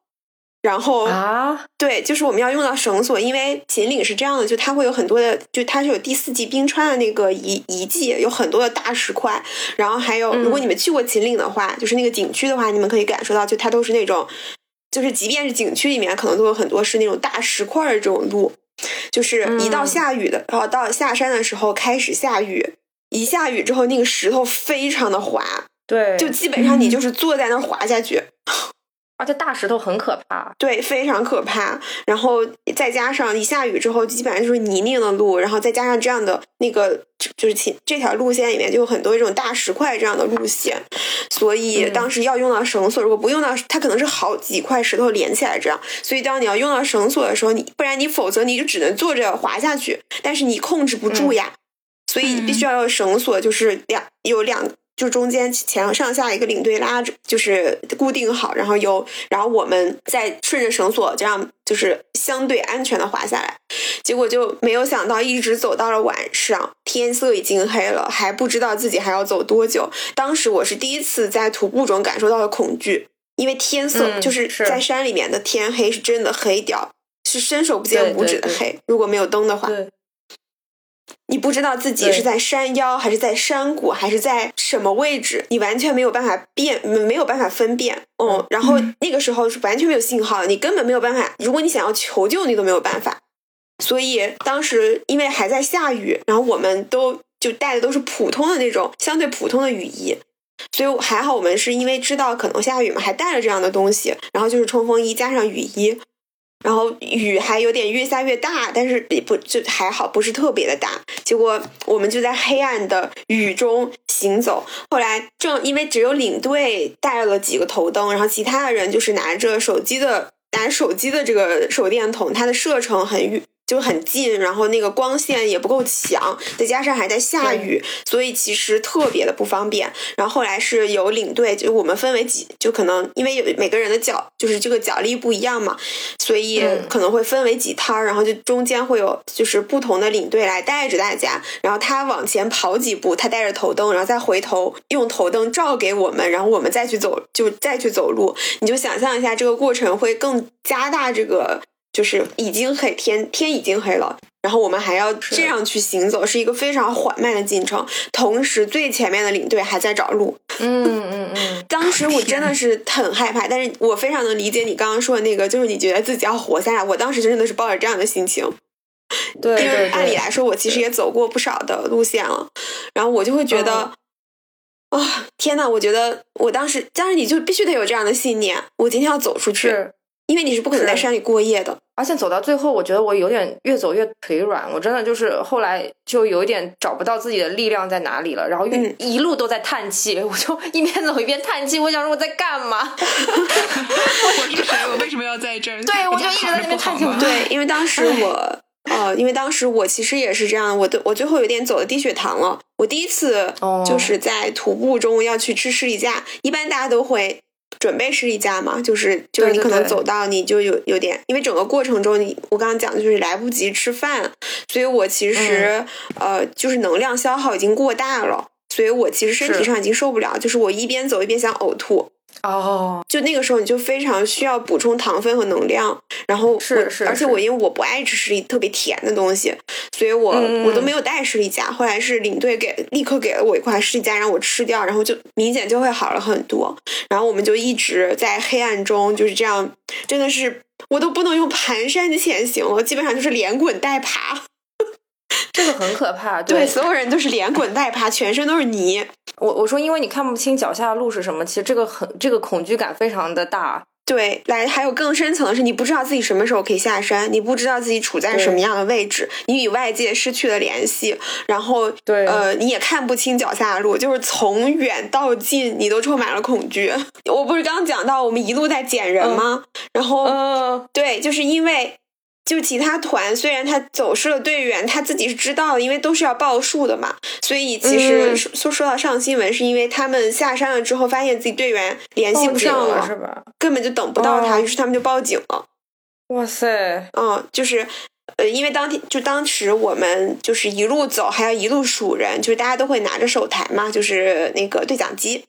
然后啊，对，就是我们要用到绳索，因为秦岭是这样的，就它会有很多的，就它是有第四季冰川的那个遗遗迹，有很多的大石块，然后还有如果你们去过秦岭的话，就是那个景区的话，你们可以感受到，就它都是那种，就是即便是景区里面，可能都有很多是那种大石块的这种路。就是一到下雨的，然后到下山的时候开始下雨，一下雨之后那个石头非常的滑，对，就基本上你就是坐在那儿滑下去。而且大石头很可怕，对，非常可怕。然后再加上一下雨之后，基本上就是泥泞的路，然后再加上这样的那个，就是这这条路线里面就有很多这种大石块这样的路线，所以当时要用到绳索。如果不用到，它可能是好几块石头连起来这样。所以当你要用到绳索的时候，你不然你否则你就只能坐着滑下去，但是你控制不住呀，所以必须要用绳索，就是两有两。就中间前上下一个领队拉着，就是固定好，然后由然后我们再顺着绳索这样，就是相对安全的滑下来。结果就没有想到，一直走到了晚上，天色已经黑了，还不知道自己还要走多久。当时我是第一次在徒步中感受到了恐惧，因为天色就是在山里面的天黑是真的黑掉，是伸手不见五指的黑。如果没有灯的话。你不知道自己是在山腰还是在山谷还是在什么位置，你完全没有办法辨，没有办法分辨。嗯，然后那个时候是完全没有信号的，你根本没有办法。如果你想要求救，你都没有办法。所以当时因为还在下雨，然后我们都就带的都是普通的那种相对普通的雨衣，所以还好我们是因为知道可能下雨嘛，还带了这样的东西，然后就是冲锋衣加上雨衣。然后雨还有点越下越大，但是也不就还好，不是特别的大。结果我们就在黑暗的雨中行走。后来正因为只有领队带了几个头灯，然后其他的人就是拿着手机的拿手机的这个手电筒，它的射程很远。就很近，然后那个光线也不够强，再加上还在下雨，所以其实特别的不方便。然后后来是有领队，就我们分为几，就可能因为有每个人的脚就是这个脚力不一样嘛，所以可能会分为几摊儿，然后就中间会有就是不同的领队来带着大家，然后他往前跑几步，他带着头灯，然后再回头用头灯照给我们，然后我们再去走，就再去走路。你就想象一下，这个过程会更加大这个。就是已经黑天天已经黑了，然后我们还要这样去行走，是一个非常缓慢的进程。同时，最前面的领队还在找路。嗯嗯嗯。当时我真的是很害怕，但是我非常能理解你刚刚说的那个，就是你觉得自己要活下来。我当时真的是抱着这样的心情。对，因为按理来说，我其实也走过不少的路线了，然后我就会觉得，啊，天呐，我觉得我当时，当时你就必须得有这样的信念，我今天要走出去。因为你是不可能在山里过夜的，而且走到最后，我觉得我有点越走越腿软，我真的就是后来就有一点找不到自己的力量在哪里了，然后一一路都在叹气，我就一边走一边叹气，我想说我在干嘛？我是谁？我为什么要在这儿？对，我就一直在那边叹气。对，因为当时我，呃，因为当时我其实也是这样，我的我最后有点走的低血糖了，我第一次就是在徒步中要去吃士力架，一般大家都会。准备是一家嘛，就是就是你可能走到你就有有点，因为整个过程中你我刚刚讲的就是来不及吃饭，所以我其实呃就是能量消耗已经过大了，所以我其实身体上已经受不了，就是我一边走一边想呕吐。哦，就那个时候你就非常需要补充糖分和能量，然后是是，而且我因为我不爱吃士力特别甜的东西，所以我我都没有带士力架。后来是领队给立刻给了我一块士力架让我吃掉，然后就明显就会好了很多。然后我们就一直在黑暗中就是这样，真的是我都不能用蹒跚前行了，基本上就是连滚带爬。这个很可怕，对，所有人都是连滚带爬，全身都是泥。我我说，因为你看不清脚下的路是什么，其实这个很这个恐惧感非常的大。对，来还有更深层的是，你不知道自己什么时候可以下山，你不知道自己处在什么样的位置，你与外界失去了联系，然后对，呃，你也看不清脚下的路，就是从远到近，你都充满了恐惧。我不是刚讲到我们一路在捡人吗？然后，嗯，对，就是因为。就其他团，虽然他走失了队员，他自己是知道的，因为都是要报数的嘛。所以其实说说到上新闻，是因为他们下山了之后，发现自己队员联系不上了，是吧？根本就等不到他，于是他们就报警了。哇塞！嗯，就是呃，因为当天就当时我们就是一路走，还要一路数人，就是大家都会拿着手台嘛，就是那个对讲机。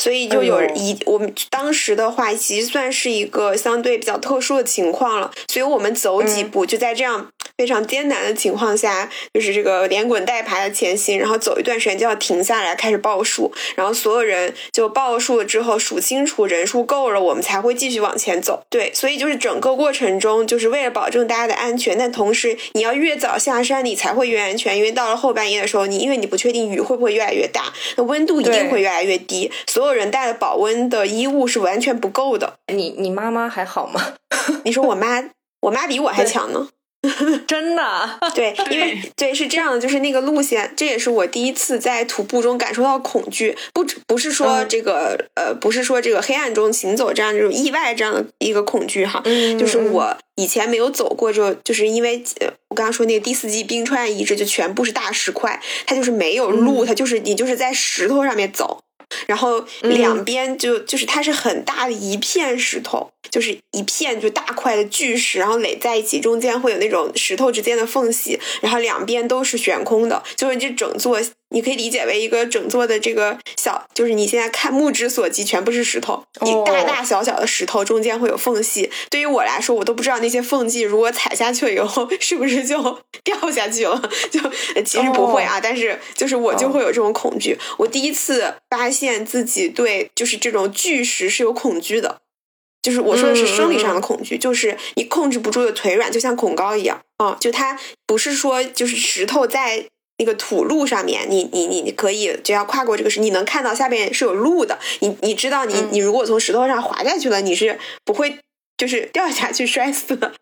所以就有一，我们当时的话，其实算是一个相对比较特殊的情况了。所以我们走几步，就在这样非常艰难的情况下，就是这个连滚带爬的前行，然后走一段时间就要停下来开始报数，然后所有人就报数了之后数清楚人数够了，我们才会继续往前走。对，所以就是整个过程中，就是为了保证大家的安全，但同时你要越早下山，你才会越安全，因为到了后半夜的时候，你因为你不确定雨会不会越来越大，那温度一定会越来越低。所有人带的保温的衣物是完全不够的。你你妈妈还好吗？你说我妈，我妈比我还强呢。真的？对，因为对是这样的，就是那个路线，这也是我第一次在徒步中感受到恐惧。不不是说这个呃，不是说这个黑暗中行走这样这种意外这样的一个恐惧哈。嗯。就是我以前没有走过，就就是因为我刚刚说那个第四季冰川遗址，就全部是大石块，它就是没有路，它就是你就是在石头上面走。然后两边就就是它是很大的一片石头，就是一片就大块的巨石，然后垒在一起，中间会有那种石头之间的缝隙，然后两边都是悬空的，就是这整座。你可以理解为一个整座的这个小，就是你现在看目之所及全部是石头，你大大小小的石头中间会有缝隙。对于我来说，我都不知道那些缝隙如果踩下去了以后 是不是就 掉下去了。就其实不会啊，但是就是我就会有这种恐惧。我第一次发现自己对就是这种巨石是有恐惧的，就是我说的是生理上的恐惧，就是你控制不住的腿软，就像恐高一样啊。就它不是说就是石头在。那个土路上面，你你你你可以就要跨过这个石，你能看到下面是有路的，你你知道你你如果从石头上滑下去了，你是不会就是掉下去摔死的。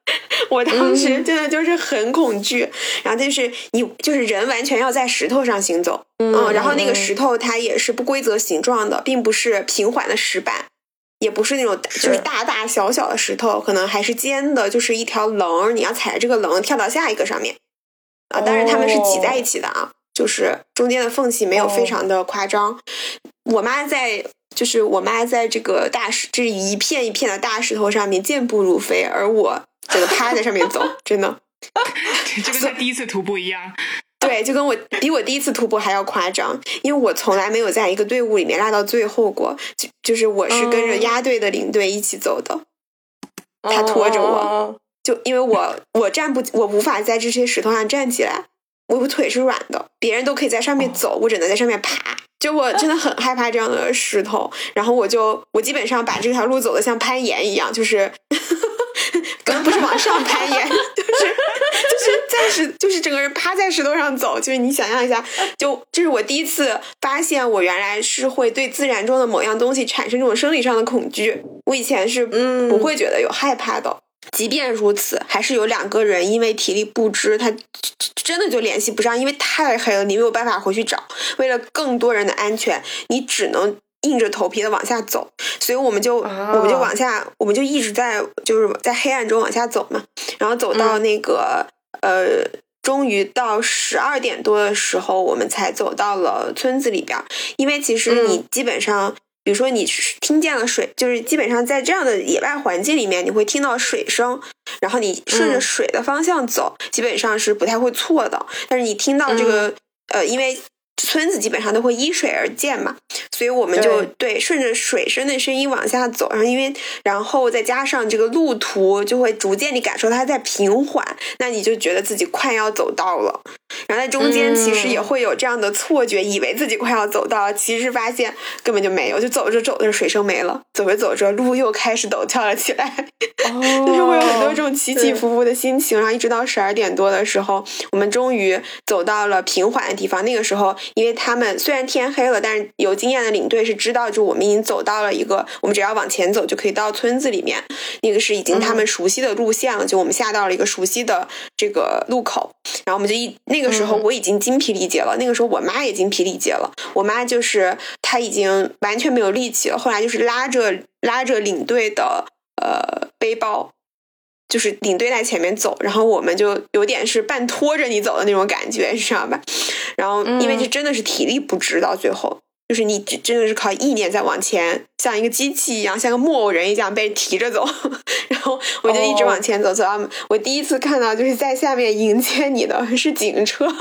我当时真的就是很恐惧，然后就是你就是人完全要在石头上行走，嗯，然后那个石头它也是不规则形状的，并不是平缓的石板，也不是那种就是大大小小的石头，可能还是尖的，就是一条棱，你要踩着这个棱跳到下一个上面，啊，当然他们是挤在一起的啊，就是中间的缝隙没有非常的夸张。我妈在，就是我妈在这个大石，这一片一片的大石头上面健步如飞，而我。整个趴在上面走，真的，就跟他第一次徒步一样。对，就跟我比我第一次徒步还要夸张，因为我从来没有在一个队伍里面拉到最后过，就就是我是跟着压队的领队一起走的，他拖着我，就因为我 我站不，我无法在这些石头上站起来，我腿是软的，别人都可以在上面走，我只能在上面爬，就我真的很害怕这样的石头，然后我就我基本上把这条路走的像攀岩一样，就是。可能不是往上攀岩，就是就是暂时，就是整个人趴在石头上走。就是你想象一下，就这是我第一次发现，我原来是会对自然中的某样东西产生这种生理上的恐惧。我以前是不会觉得有害怕的。即便如此，还是有两个人因为体力不支，他真的就联系不上，因为太黑了，你没有办法回去找。为了更多人的安全，你只能。硬着头皮的往下走，所以我们就我们就往下，我们就一直在就是在黑暗中往下走嘛。然后走到那个呃，终于到十二点多的时候，我们才走到了村子里边。因为其实你基本上，比如说你听见了水，就是基本上在这样的野外环境里面，你会听到水声，然后你顺着水的方向走，基本上是不太会错的。但是你听到这个呃，因为。村子基本上都会依水而建嘛，所以我们就对顺着水声的声音往下走，然后因为然后再加上这个路途就会逐渐你感受它在平缓，那你就觉得自己快要走到了。然后在中间其实也会有这样的错觉，以为自己快要走到，其实发现根本就没有，就走着走着水声没了，走着走着路又开始陡峭了起来，就是会有很多这种起起伏伏的心情。然后一直到十二点多的时候，我们终于走到了平缓的地方。那个时候。因为他们虽然天黑了，但是有经验的领队是知道，就我们已经走到了一个，我们只要往前走就可以到村子里面。那个是已经他们熟悉的路线了，就我们下到了一个熟悉的这个路口，然后我们就一那个时候我已经精疲力竭了，那个时候我妈也精疲力竭了。我妈就是她已经完全没有力气了，后来就是拉着拉着领队的呃背包。就是领队在前面走，然后我们就有点是半拖着你走的那种感觉，你知道吧？然后因为这真的是体力不支，到最后就是你真的是靠意念在往前，像一个机器一样，像个木偶人一样被提着走。然后我就一直往前走，走到我第一次看到就是在下面迎接你的是警车。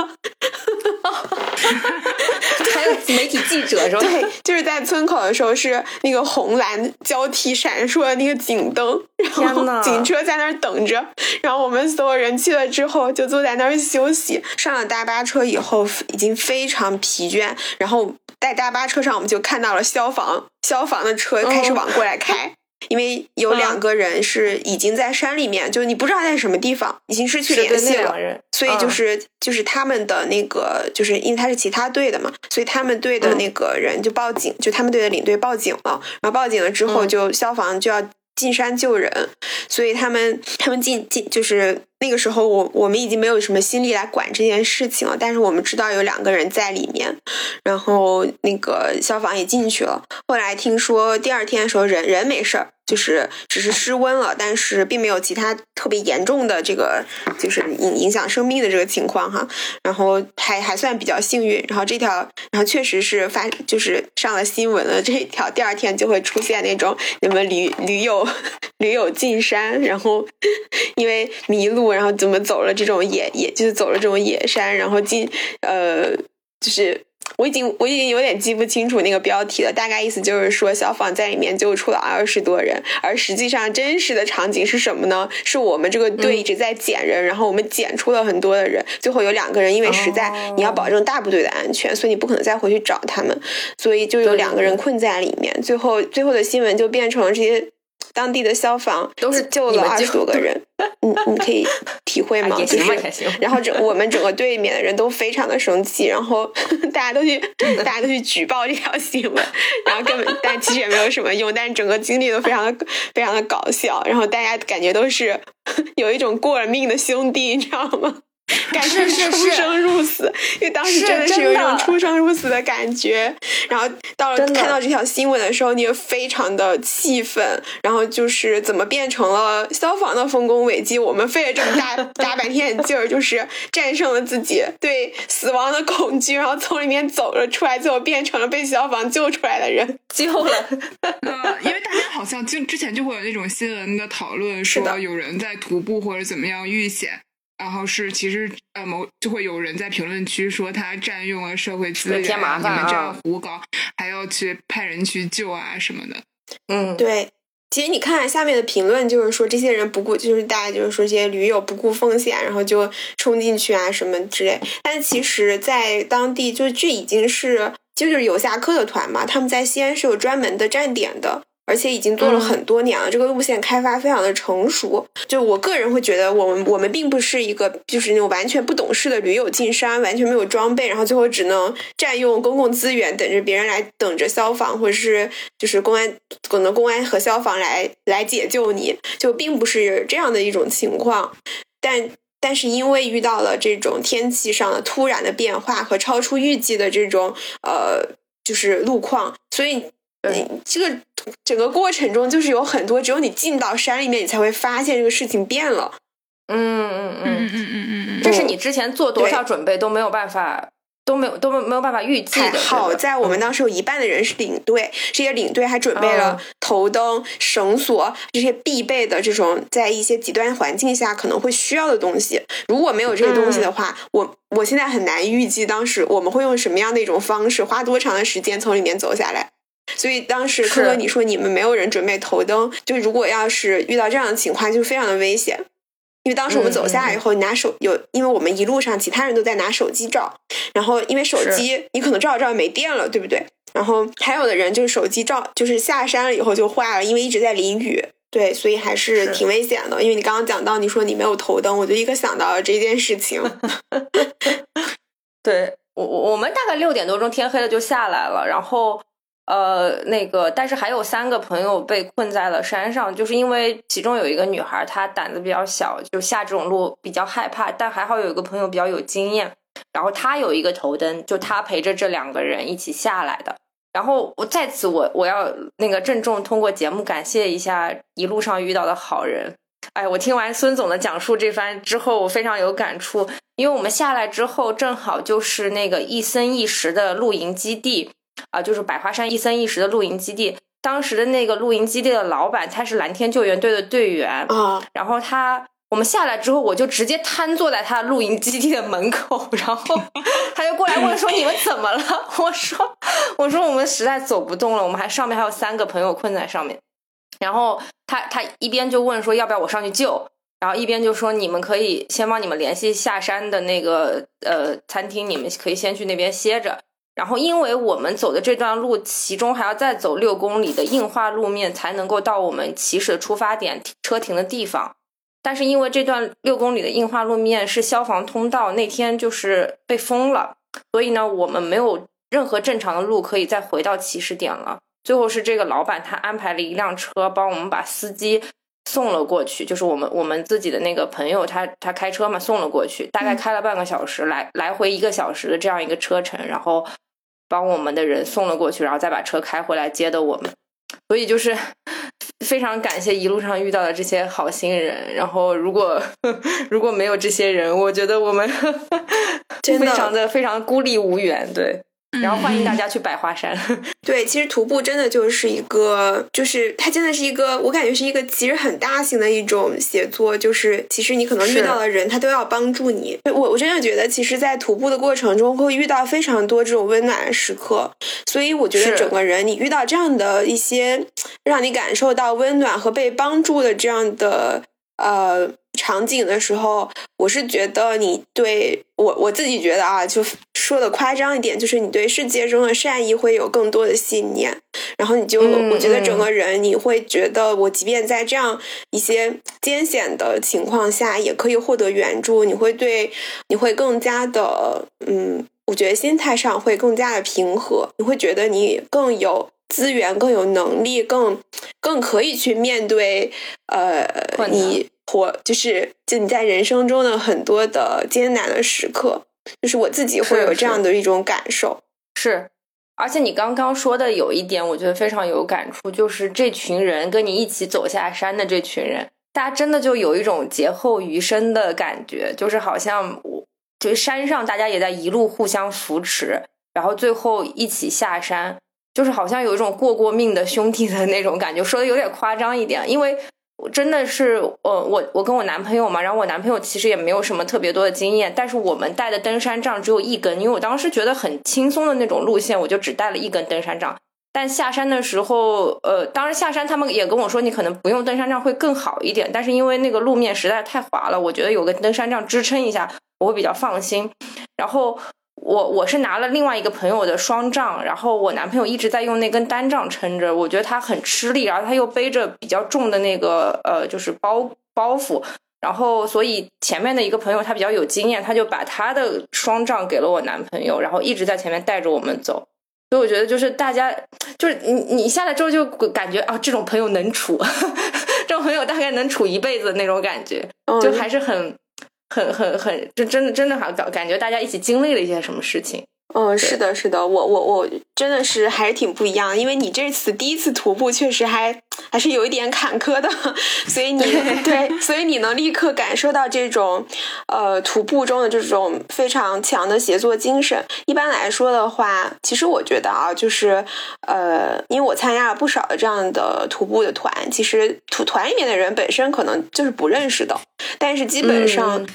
还有媒体记者是吧？对，就是在村口的时候是那个红蓝交替闪烁的那个警灯，然后警车在那儿等着，然后我们所有人去了之后就坐在那儿休息。上了大巴车以后已经非常疲倦，然后在大巴车上我们就看到了消防消防的车开始往过来开。因为有两个人是已经在山里面，就你不知道在什么地方，已经失去联系了，所以就是就是他们的那个，就是因为他是其他队的嘛，所以他们队的那个人就报警，就他们队的领队报警了，然后报警了之后，就消防就要进山救人，所以他们他们进进就是那个时候，我我们已经没有什么心力来管这件事情了，但是我们知道有两个人在里面，然后那个消防也进去了，后来听说第二天的时候人人没事儿。就是只是失温了，但是并没有其他特别严重的这个，就是影影响生命的这个情况哈。然后还还算比较幸运。然后这条，然后确实是发，就是上了新闻了。这一条第二天就会出现那种你们驴驴友 驴友进山，然后因为迷路，然后怎么走了这种野野，就是走了这种野山，然后进呃，就是。我已经我已经有点记不清楚那个标题了，大概意思就是说消防在里面救出了二十多人，而实际上真实的场景是什么呢？是我们这个队一直在捡人，然后我们捡出了很多的人，最后有两个人因为实在你要保证大部队的安全，所以你不可能再回去找他们，所以就有两个人困在里面。最后最后的新闻就变成了这些当地的消防都是救了二十多个人，你你可以体会吗？也行吧，也行。然后整我们整个队里面的人都非常的生气，然后 大家都去大家都去举报这条新闻，然后根本但其实也没有什么用，但是整个经历都非常的非常的搞笑，然后大家感觉都是 有一种过了命的兄弟，你知道吗？感觉出生入死，因为当时真的是有一种出生入死的感觉。然后到了看到这条新闻的时候，你也非常的气愤。然后就是怎么变成了消防的丰功伟绩？我们费了这么大 大半天劲儿，就是战胜了自己对死亡的恐惧，然后从里面走了出来，最后变成了被消防救出来的人，救了。呃，因为大家好像就之前就会有那种新闻的讨论，说有人在徒步或者怎么样遇险。然后是，其实呃，某就会有人在评论区说他占用了社会资源，你们这样胡搞，还要去派人去救啊什么的。嗯，对。其实你看下面的评论，就是说这些人不顾，就是大家就是说这些驴友不顾风险，然后就冲进去啊什么之类。但其实，在当地，就这已经是就是游侠客的团嘛，他们在西安是有专门的站点的。而且已经做了很多年了，这个路线开发非常的成熟。就我个人会觉得，我们我们并不是一个就是那种完全不懂事的驴友进山，完全没有装备，然后最后只能占用公共资源，等着别人来等着消防或者是就是公安，可能公安和消防来来解救你，就并不是这样的一种情况。但但是因为遇到了这种天气上的突然的变化和超出预计的这种呃就是路况，所以。你这个整个过程中，就是有很多只有你进到山里面，你才会发现这个事情变了。嗯嗯嗯嗯嗯嗯嗯，这是你之前做多少准备都没有办法，都没有都没没有办法预计的。好在我们当时有一半的人是领队，这些领队还准备了头灯、绳索这些必备的这种在一些极端环境下可能会需要的东西。如果没有这些东西的话，我我现在很难预计当时我们会用什么样的一种方式，花多长的时间从里面走下来。所以当时科哥你说你们没有人准备头灯，就如果要是遇到这样的情况，就非常的危险。因为当时我们走下来以后，你拿手有，因为我们一路上其他人都在拿手机照，然后因为手机你可能照着照着没电了，对不对？然后还有的人就是手机照，就是下山了以后就坏了，因为一直在淋雨，对，所以还是挺危险的。因为你刚刚讲到你说你没有头灯，我就立刻想到了这件事情。对我我我们大概六点多钟天黑了就下来了，然后。呃，那个，但是还有三个朋友被困在了山上，就是因为其中有一个女孩，她胆子比较小，就下这种路比较害怕。但还好有一个朋友比较有经验，然后他有一个头灯，就他陪着这两个人一起下来的。然后我在此，我我要那个郑重通过节目感谢一下一路上遇到的好人。哎，我听完孙总的讲述这番之后，我非常有感触，因为我们下来之后正好就是那个一生一时的露营基地。啊，就是百花山一生一时的露营基地。当时的那个露营基地的老板，他是蓝天救援队的队员啊。然后他，我们下来之后，我就直接瘫坐在他露营基地的门口，然后 他就过来问说：“你们怎么了？” 我说：“我说我们实在走不动了，我们还上面还有三个朋友困在上面。”然后他他一边就问说：“要不要我上去救？”然后一边就说：“你们可以先帮你们联系下山的那个呃餐厅，你们可以先去那边歇着。”然后，因为我们走的这段路，其中还要再走六公里的硬化路面，才能够到我们起始的出发点车停的地方。但是，因为这段六公里的硬化路面是消防通道，那天就是被封了，所以呢，我们没有任何正常的路可以再回到起始点了。最后是这个老板他安排了一辆车，帮我们把司机送了过去，就是我们我们自己的那个朋友，他他开车嘛，送了过去，大概开了半个小时，来来回一个小时的这样一个车程，然后。帮我们的人送了过去，然后再把车开回来接的我们，所以就是非常感谢一路上遇到的这些好心人。然后如果 如果没有这些人，我觉得我们 非常的非常孤立无援。对。然后欢迎大家去百花山。对，其实徒步真的就是一个，就是它真的是一个，我感觉是一个其实很大型的一种写作。就是其实你可能遇到的人，他都要帮助你。我我真的觉得，其实，在徒步的过程中会遇到非常多这种温暖的时刻。所以我觉得整个人，你遇到这样的一些让你感受到温暖和被帮助的这样的呃。场景的时候，我是觉得你对我我自己觉得啊，就说的夸张一点，就是你对世界中的善意会有更多的信念，然后你就我觉得整个人你会觉得，我即便在这样一些艰险的情况下，也可以获得援助，你会对你会更加的嗯，我觉得心态上会更加的平和，你会觉得你更有。资源更有能力，更更可以去面对，呃，你活就是就你在人生中的很多的艰难的时刻，就是我自己会有这样的一种感受。是，而且你刚刚说的有一点，我觉得非常有感触，就是这群人跟你一起走下山的这群人，大家真的就有一种劫后余生的感觉，就是好像我就是山上大家也在一路互相扶持，然后最后一起下山。就是好像有一种过过命的兄弟的那种感觉，说的有点夸张一点，因为真的是，呃，我我跟我男朋友嘛，然后我男朋友其实也没有什么特别多的经验，但是我们带的登山杖只有一根，因为我当时觉得很轻松的那种路线，我就只带了一根登山杖。但下山的时候，呃，当然下山他们也跟我说，你可能不用登山杖会更好一点，但是因为那个路面实在太滑了，我觉得有个登山杖支撑一下，我会比较放心。然后。我我是拿了另外一个朋友的双杖，然后我男朋友一直在用那根单杖撑着，我觉得他很吃力，然后他又背着比较重的那个呃就是包包袱，然后所以前面的一个朋友他比较有经验，他就把他的双杖给了我男朋友，然后一直在前面带着我们走，所以我觉得就是大家就是你你下来之后就感觉啊这种朋友能处，这种朋友大概能处一辈子那种感觉，就还是很。很很很，就真的真的好感感觉大家一起经历了一些什么事情。嗯，是的，是的，我我我真的是还是挺不一样，因为你这次第一次徒步，确实还还是有一点坎坷的，所以你对，所以你能立刻感受到这种呃徒步中的这种非常强的协作精神。一般来说的话，其实我觉得啊，就是呃，因为我参加了不少的这样的徒步的团，其实土团里面的人本身可能就是不认识的，但是基本上。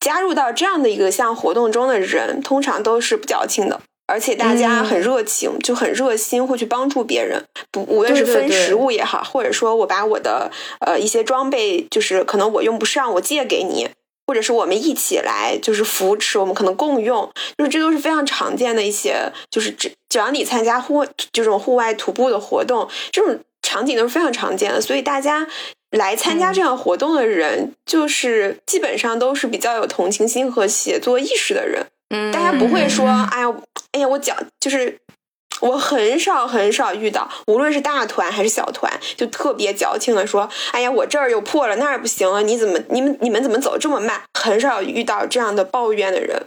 加入到这样的一个像活动中的人，通常都是不矫情的，而且大家很热情，就很热心，会去帮助别人。不，无论是分食物也好，或者说我把我的呃一些装备，就是可能我用不上，我借给你，或者是我们一起来就是扶持，我们可能共用，就是这都是非常常见的一些，就是只只要你参加户这种户外徒步的活动，这种场景都是非常常见的，所以大家。来参加这样活动的人，就是基本上都是比较有同情心和写作意识的人。嗯，大家不会说，哎呀，哎呀，我讲就是，我很少很少遇到，无论是大团还是小团，就特别矫情的说，哎呀，我这儿又破了，那儿不行了，你怎么，你们你们怎么走这么慢？很少遇到这样的抱怨的人。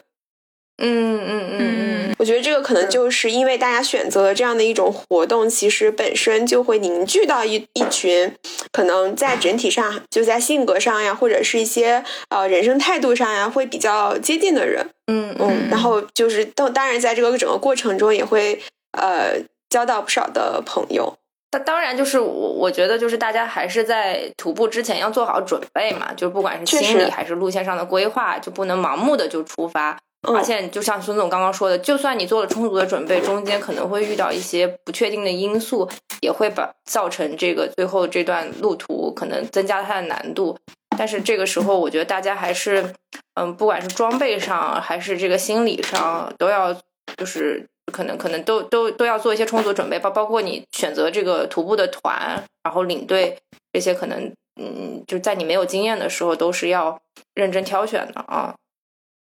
嗯嗯嗯嗯，我觉得这个可能就是因为大家选择了这样的一种活动，其实本身就会凝聚到一一群，可能在整体上就在性格上呀，或者是一些呃人生态度上呀，会比较接近的人。嗯嗯，然后就是当当然在这个整个过程中也会呃交到不少的朋友。那当然就是我我觉得就是大家还是在徒步之前要做好准备嘛，就不管是心理还是路线上的规划，就不能盲目的就出发。而且，就像孙总刚刚说的，就算你做了充足的准备，中间可能会遇到一些不确定的因素，也会把造成这个最后这段路途可能增加它的难度。但是这个时候，我觉得大家还是，嗯，不管是装备上还是这个心理上，都要就是可能可能都都都要做一些充足准备，包包括你选择这个徒步的团，然后领队这些，可能嗯，就在你没有经验的时候，都是要认真挑选的啊。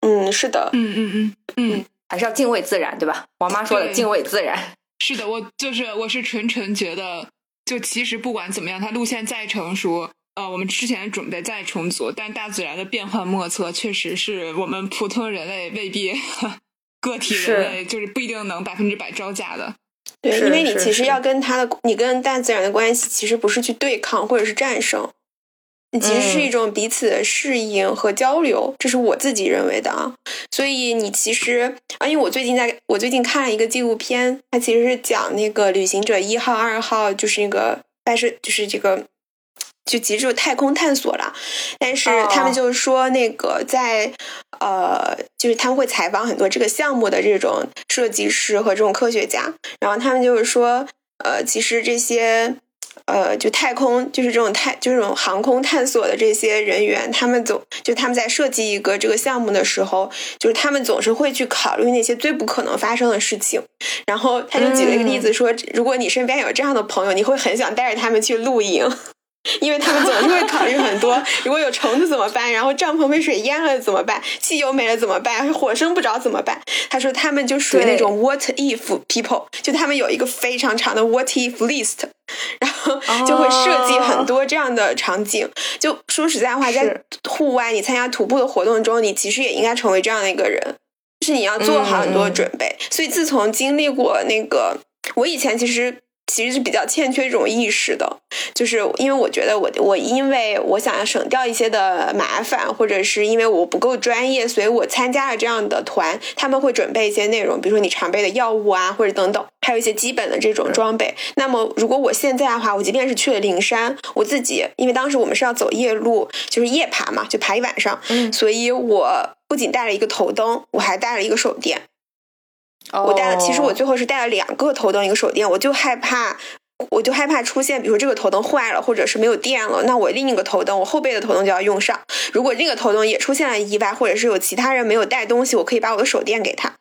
嗯，是的，嗯嗯嗯嗯，还是要敬畏自然，对吧？王妈说的敬畏自然，是的，我就是我是纯纯觉得，就其实不管怎么样，它路线再成熟，呃，我们之前准备再充足，但大自然的变幻莫测，确实是我们普通人类未必个体人类就是不一定能百分之百招架的。对，因为你其实要跟它的，你跟大自然的关系，其实不是去对抗或者是战胜。其实是一种彼此的适应和交流，这是我自己认为的啊。所以你其实啊，因为我最近在我最近看了一个纪录片，它其实是讲那个旅行者一号、二号，就是那个拍摄就是这个就其实就太空探索了。但是他们就是说，那个在呃，就是他们会采访很多这个项目的这种设计师和这种科学家，然后他们就是说，呃，其实这些。呃，就太空就是这种太就是这种航空探索的这些人员，他们总就他们在设计一个这个项目的时候，就是他们总是会去考虑那些最不可能发生的事情。然后他就举了一个例子说，如果你身边有这样的朋友，你会很想带着他们去露营。因为他们总是会考虑很多，如果有虫子怎么办？然后帐篷被水淹了怎么办？汽油没了怎么办？火生不着怎么办？他说他们就属于那种 what if people，就他们有一个非常长的 what if list，然后就会设计很多这样的场景。就说实在话，在户外你参加徒步的活动中，你其实也应该成为这样的一个人，就是你要做好很多准备。所以自从经历过那个，我以前其实。其实是比较欠缺这种意识的，就是因为我觉得我我因为我想要省掉一些的麻烦，或者是因为我不够专业，所以我参加了这样的团，他们会准备一些内容，比如说你常备的药物啊，或者等等，还有一些基本的这种装备。那么如果我现在的话，我即便是去了灵山，我自己因为当时我们是要走夜路，就是夜爬嘛，就爬一晚上，嗯，所以我不仅带了一个头灯，我还带了一个手电。我带了，其实我最后是带了两个头灯，一个手电，我就害怕，我就害怕出现，比如说这个头灯坏了，或者是没有电了，那我另一个头灯，我后背的头灯就要用上。如果这个头灯也出现了意外，或者是有其他人没有带东西，我可以把我的手电给他。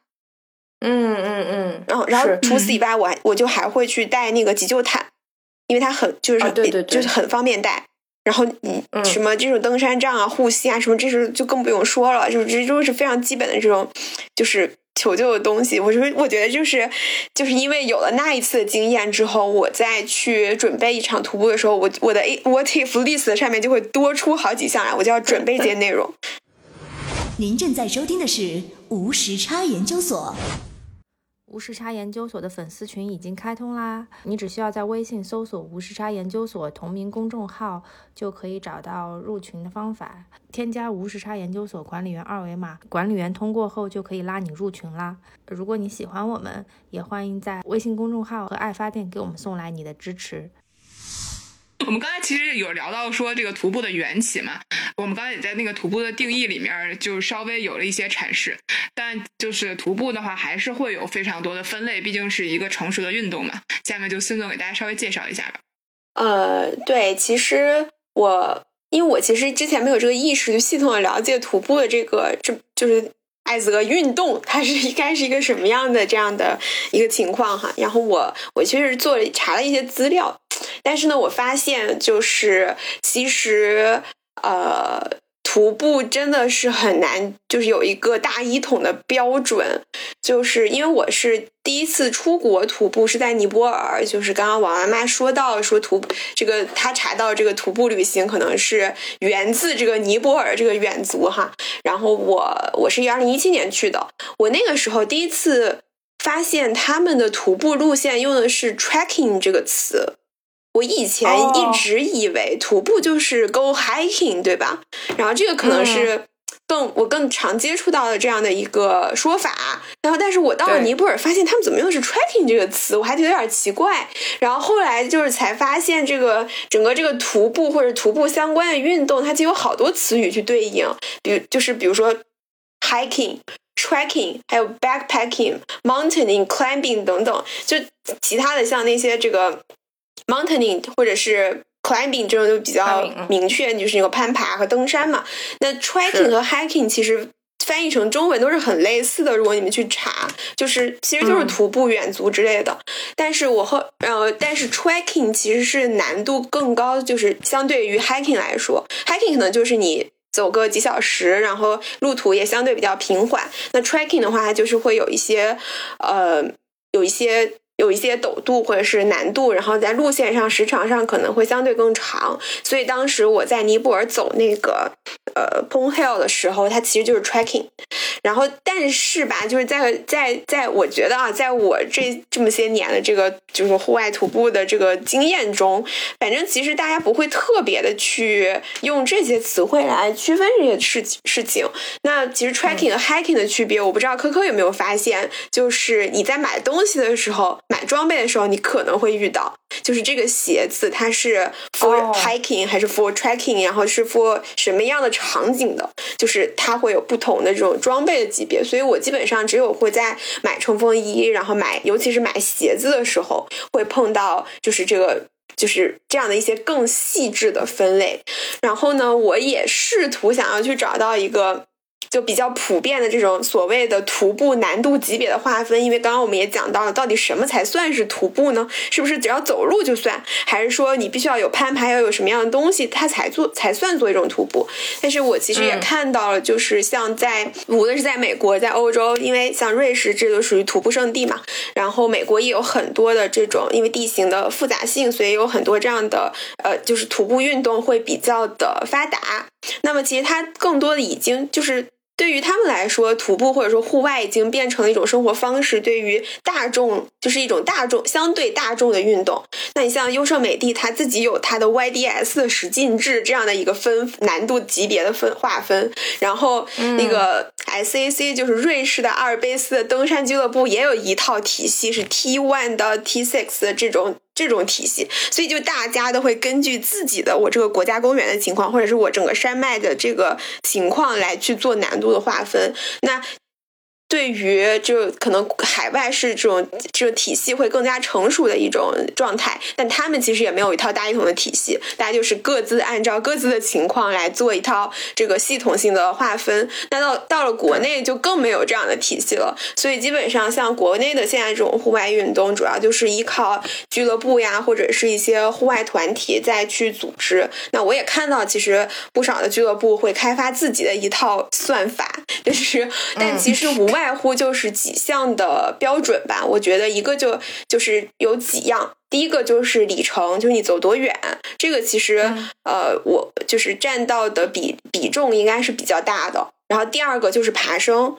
嗯嗯嗯。然后，然后除此以外，我还我就还会去带那个急救毯，因为它很就是对对，就是很方便带。然后你什么这种登山杖啊、护膝啊什么，这是就更不用说了，就是这都是非常基本的这种，就是。求救的东西，我是，我觉得就是，就是因为有了那一次的经验之后，我再去准备一场徒步的时候，我我的 What if list 上面就会多出好几项来，我就要准备这些内容。您正在收听的是无时差研究所。无时差研究所的粉丝群已经开通啦！你只需要在微信搜索“无时差研究所”同名公众号，就可以找到入群的方法。添加无时差研究所管理员二维码，管理员通过后就可以拉你入群啦。如果你喜欢我们，也欢迎在微信公众号和爱发电给我们送来你的支持。我们刚才其实有聊到说这个徒步的缘起嘛，我们刚才也在那个徒步的定义里面就稍微有了一些阐释，但就是徒步的话还是会有非常多的分类，毕竟是一个成熟的运动嘛。下面就孙总给大家稍微介绍一下吧。呃，对，其实我因为我其实之前没有这个意识，就系统的了解徒步的这个，这就是艾泽运动，它是应该是一个什么样的这样的一个情况哈。然后我我其实做查了一些资料。但是呢，我发现就是其实呃，徒步真的是很难，就是有一个大一统的标准。就是因为我是第一次出国徒步，是在尼泊尔。就是刚刚王妈妈说到说徒这个，他查到这个徒步旅行可能是源自这个尼泊尔这个远足哈。然后我我是二零一七年去的，我那个时候第一次发现他们的徒步路线用的是 “tracking” 这个词。我以前一直以为徒步就是 go hiking，对吧？然后这个可能是更我更常接触到的这样的一个说法。然后，但是我到了尼泊尔，发现他们怎么用的是 trekking 这个词，我还觉得有点奇怪。然后后来就是才发现，这个整个这个徒步或者徒步相关的运动，它其实有好多词语去对应，比如就是比如说 hiking、trekking，还有 backpacking、mountaining、climbing 等等，就其他的像那些这个。Mountaining 或者是 climbing 这种就比较明确，就是那个攀爬和登山嘛。那 trekking 和 hiking 其实翻译成中文都是很类似的。如果你们去查，就是其实就是徒步远足之类的。但是我后呃，但是 trekking 其实是难度更高，就是相对于 hiking 来说，hiking 可能就是你走个几小时，然后路途也相对比较平缓。那 trekking 的话，它就是会有一些呃，有一些。有一些陡度或者是难度，然后在路线上时长上可能会相对更长，所以当时我在尼泊尔走那个呃 Pong Hill 的时候，它其实就是 trekking。然后但是吧，就是在在在我觉得啊，在我这这么些年的这个就是户外徒步的这个经验中，反正其实大家不会特别的去用这些词汇来区分这些事事情。那其实 trekking 和 hiking 的区别，我不知道科科有没有发现，就是你在买东西的时候。买装备的时候，你可能会遇到，就是这个鞋子它是 for hiking 还是 for trekking，然后是 for 什么样的场景的，就是它会有不同的这种装备的级别。所以我基本上只有会在买冲锋衣，然后买尤其是买鞋子的时候会碰到，就是这个就是这样的一些更细致的分类。然后呢，我也试图想要去找到一个。就比较普遍的这种所谓的徒步难度级别的划分，因为刚刚我们也讲到了，到底什么才算是徒步呢？是不是只要走路就算？还是说你必须要有攀爬，要有什么样的东西，它才做才算做一种徒步？但是我其实也看到了，就是像在无论是在美国，在欧洲，因为像瑞士这都属于徒步圣地嘛，然后美国也有很多的这种，因为地形的复杂性，所以有很多这样的呃，就是徒步运动会比较的发达。那么其实它更多的已经就是。对于他们来说，徒步或者说户外已经变成了一种生活方式。对于大众，就是一种大众相对大众的运动。那你像优胜美地，它自己有它的 YDS 的十进制这样的一个分难度级别的分划分。然后那个 SAC 就是瑞士的阿尔卑斯的登山俱乐部也有一套体系，是 T one 到 T6 的这种。这种体系，所以就大家都会根据自己的我这个国家公园的情况，或者是我整个山脉的这个情况来去做难度的划分。那。对于就可能海外是这种这个体系会更加成熟的一种状态，但他们其实也没有一套大一统的体系，大家就是各自按照各自的情况来做一套这个系统性的划分。那到到了国内就更没有这样的体系了，所以基本上像国内的现在这种户外运动，主要就是依靠俱乐部呀，或者是一些户外团体再去组织。那我也看到，其实不少的俱乐部会开发自己的一套算法，就是但其实无外。在乎就是几项的标准吧，我觉得一个就就是有几样，第一个就是里程，就是你走多远，这个其实呃我就是占到的比比重应该是比较大的。然后第二个就是爬升，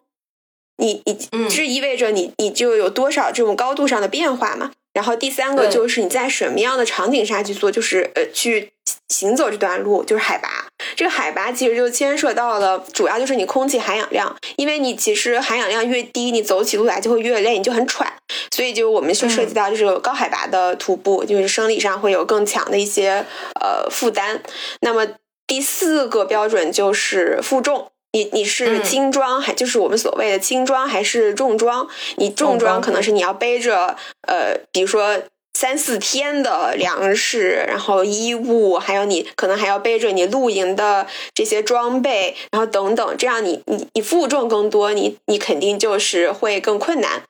你你这意味着你你就有多少这种高度上的变化嘛？然后第三个就是你在什么样的场景下去做，就是呃去行走这段路，就是海拔。这个海拔其实就牵涉到了，主要就是你空气含氧量，因为你其实含氧量越低，你走起路来就会越累，你就很喘。所以就我们就涉及到就是高海拔的徒步，就是生理上会有更强的一些呃负担。那么第四个标准就是负重。你你是轻装还就是我们所谓的轻装还是重装？你重装可能是你要背着呃，比如说三四天的粮食，然后衣物，还有你可能还要背着你露营的这些装备，然后等等，这样你你你负重更多，你你肯定就是会更困难。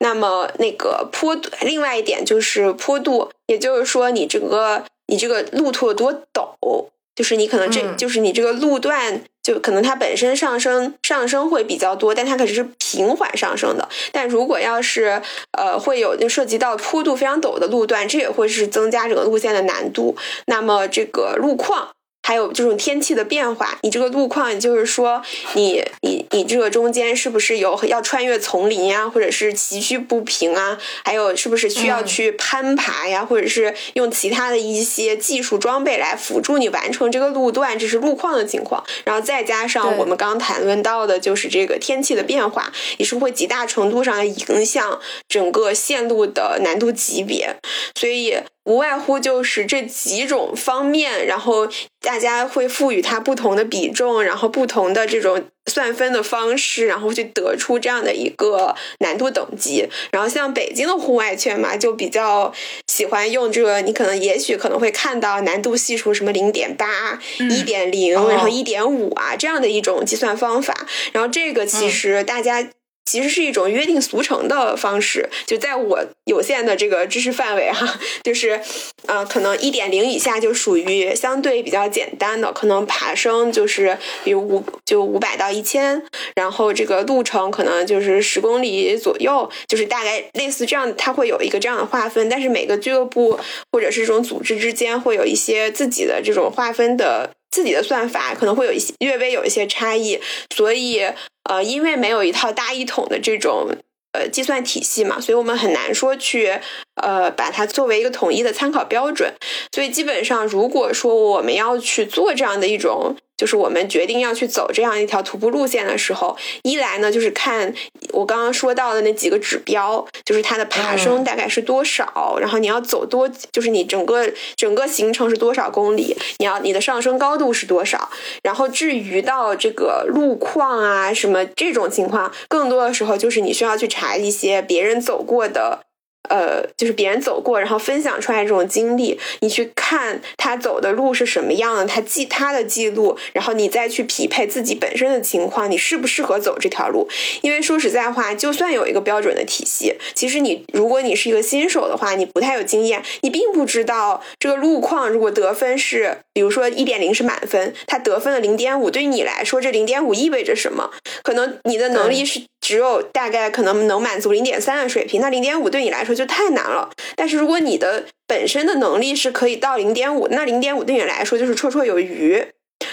那么那个坡度，另外一点就是坡度，也就是说你这个你这个路途有多陡，就是你可能这就是你这个路段。就可能它本身上升上升会比较多，但它可是是平缓上升的。但如果要是呃会有就涉及到坡度非常陡的路段，这也会是增加整个路线的难度。那么这个路况。还有这种天气的变化，你这个路况，就是说，你你你这个中间是不是有要穿越丛林呀，或者是崎岖不平啊？还有是不是需要去攀爬呀，或者是用其他的一些技术装备来辅助你完成这个路段？这是路况的情况。然后再加上我们刚谈论到的，就是这个天气的变化，也是会极大程度上影响整个线路的难度级别。所以。无外乎就是这几种方面，然后大家会赋予它不同的比重，然后不同的这种算分的方式，然后去得出这样的一个难度等级。然后像北京的户外圈嘛，就比较喜欢用这个，你可能也许可能会看到难度系数什么零点八、一点零，然后一点五啊这样的一种计算方法。然后这个其实大家。其实是一种约定俗成的方式，就在我有限的这个知识范围哈，就是，呃，可能一点零以下就属于相对比较简单的，可能爬升就是比如五就五百到一千，然后这个路程可能就是十公里左右，就是大概类似这样，它会有一个这样的划分，但是每个俱乐部或者是这种组织之间会有一些自己的这种划分的。自己的算法可能会有一些略微有一些差异，所以呃，因为没有一套大一统的这种呃计算体系嘛，所以我们很难说去呃把它作为一个统一的参考标准。所以基本上，如果说我们要去做这样的一种。就是我们决定要去走这样一条徒步路线的时候，一来呢就是看我刚刚说到的那几个指标，就是它的爬升大概是多少，然后你要走多，就是你整个整个行程是多少公里，你要你的上升高度是多少，然后至于到这个路况啊什么这种情况，更多的时候就是你需要去查一些别人走过的。呃，就是别人走过，然后分享出来这种经历，你去看他走的路是什么样的，他记他的记录，然后你再去匹配自己本身的情况，你适不适合走这条路？因为说实在话，就算有一个标准的体系，其实你如果你是一个新手的话，你不太有经验，你并不知道这个路况如果得分是，比如说一点零是满分，他得分了零点五，对于你来说这零点五意味着什么？可能你的能力是只有大概可能能满足零点三的水平，那零点五对你来说就太难了。但是如果你的本身的能力是可以到零点五，那零点五对你来说就是绰绰有余。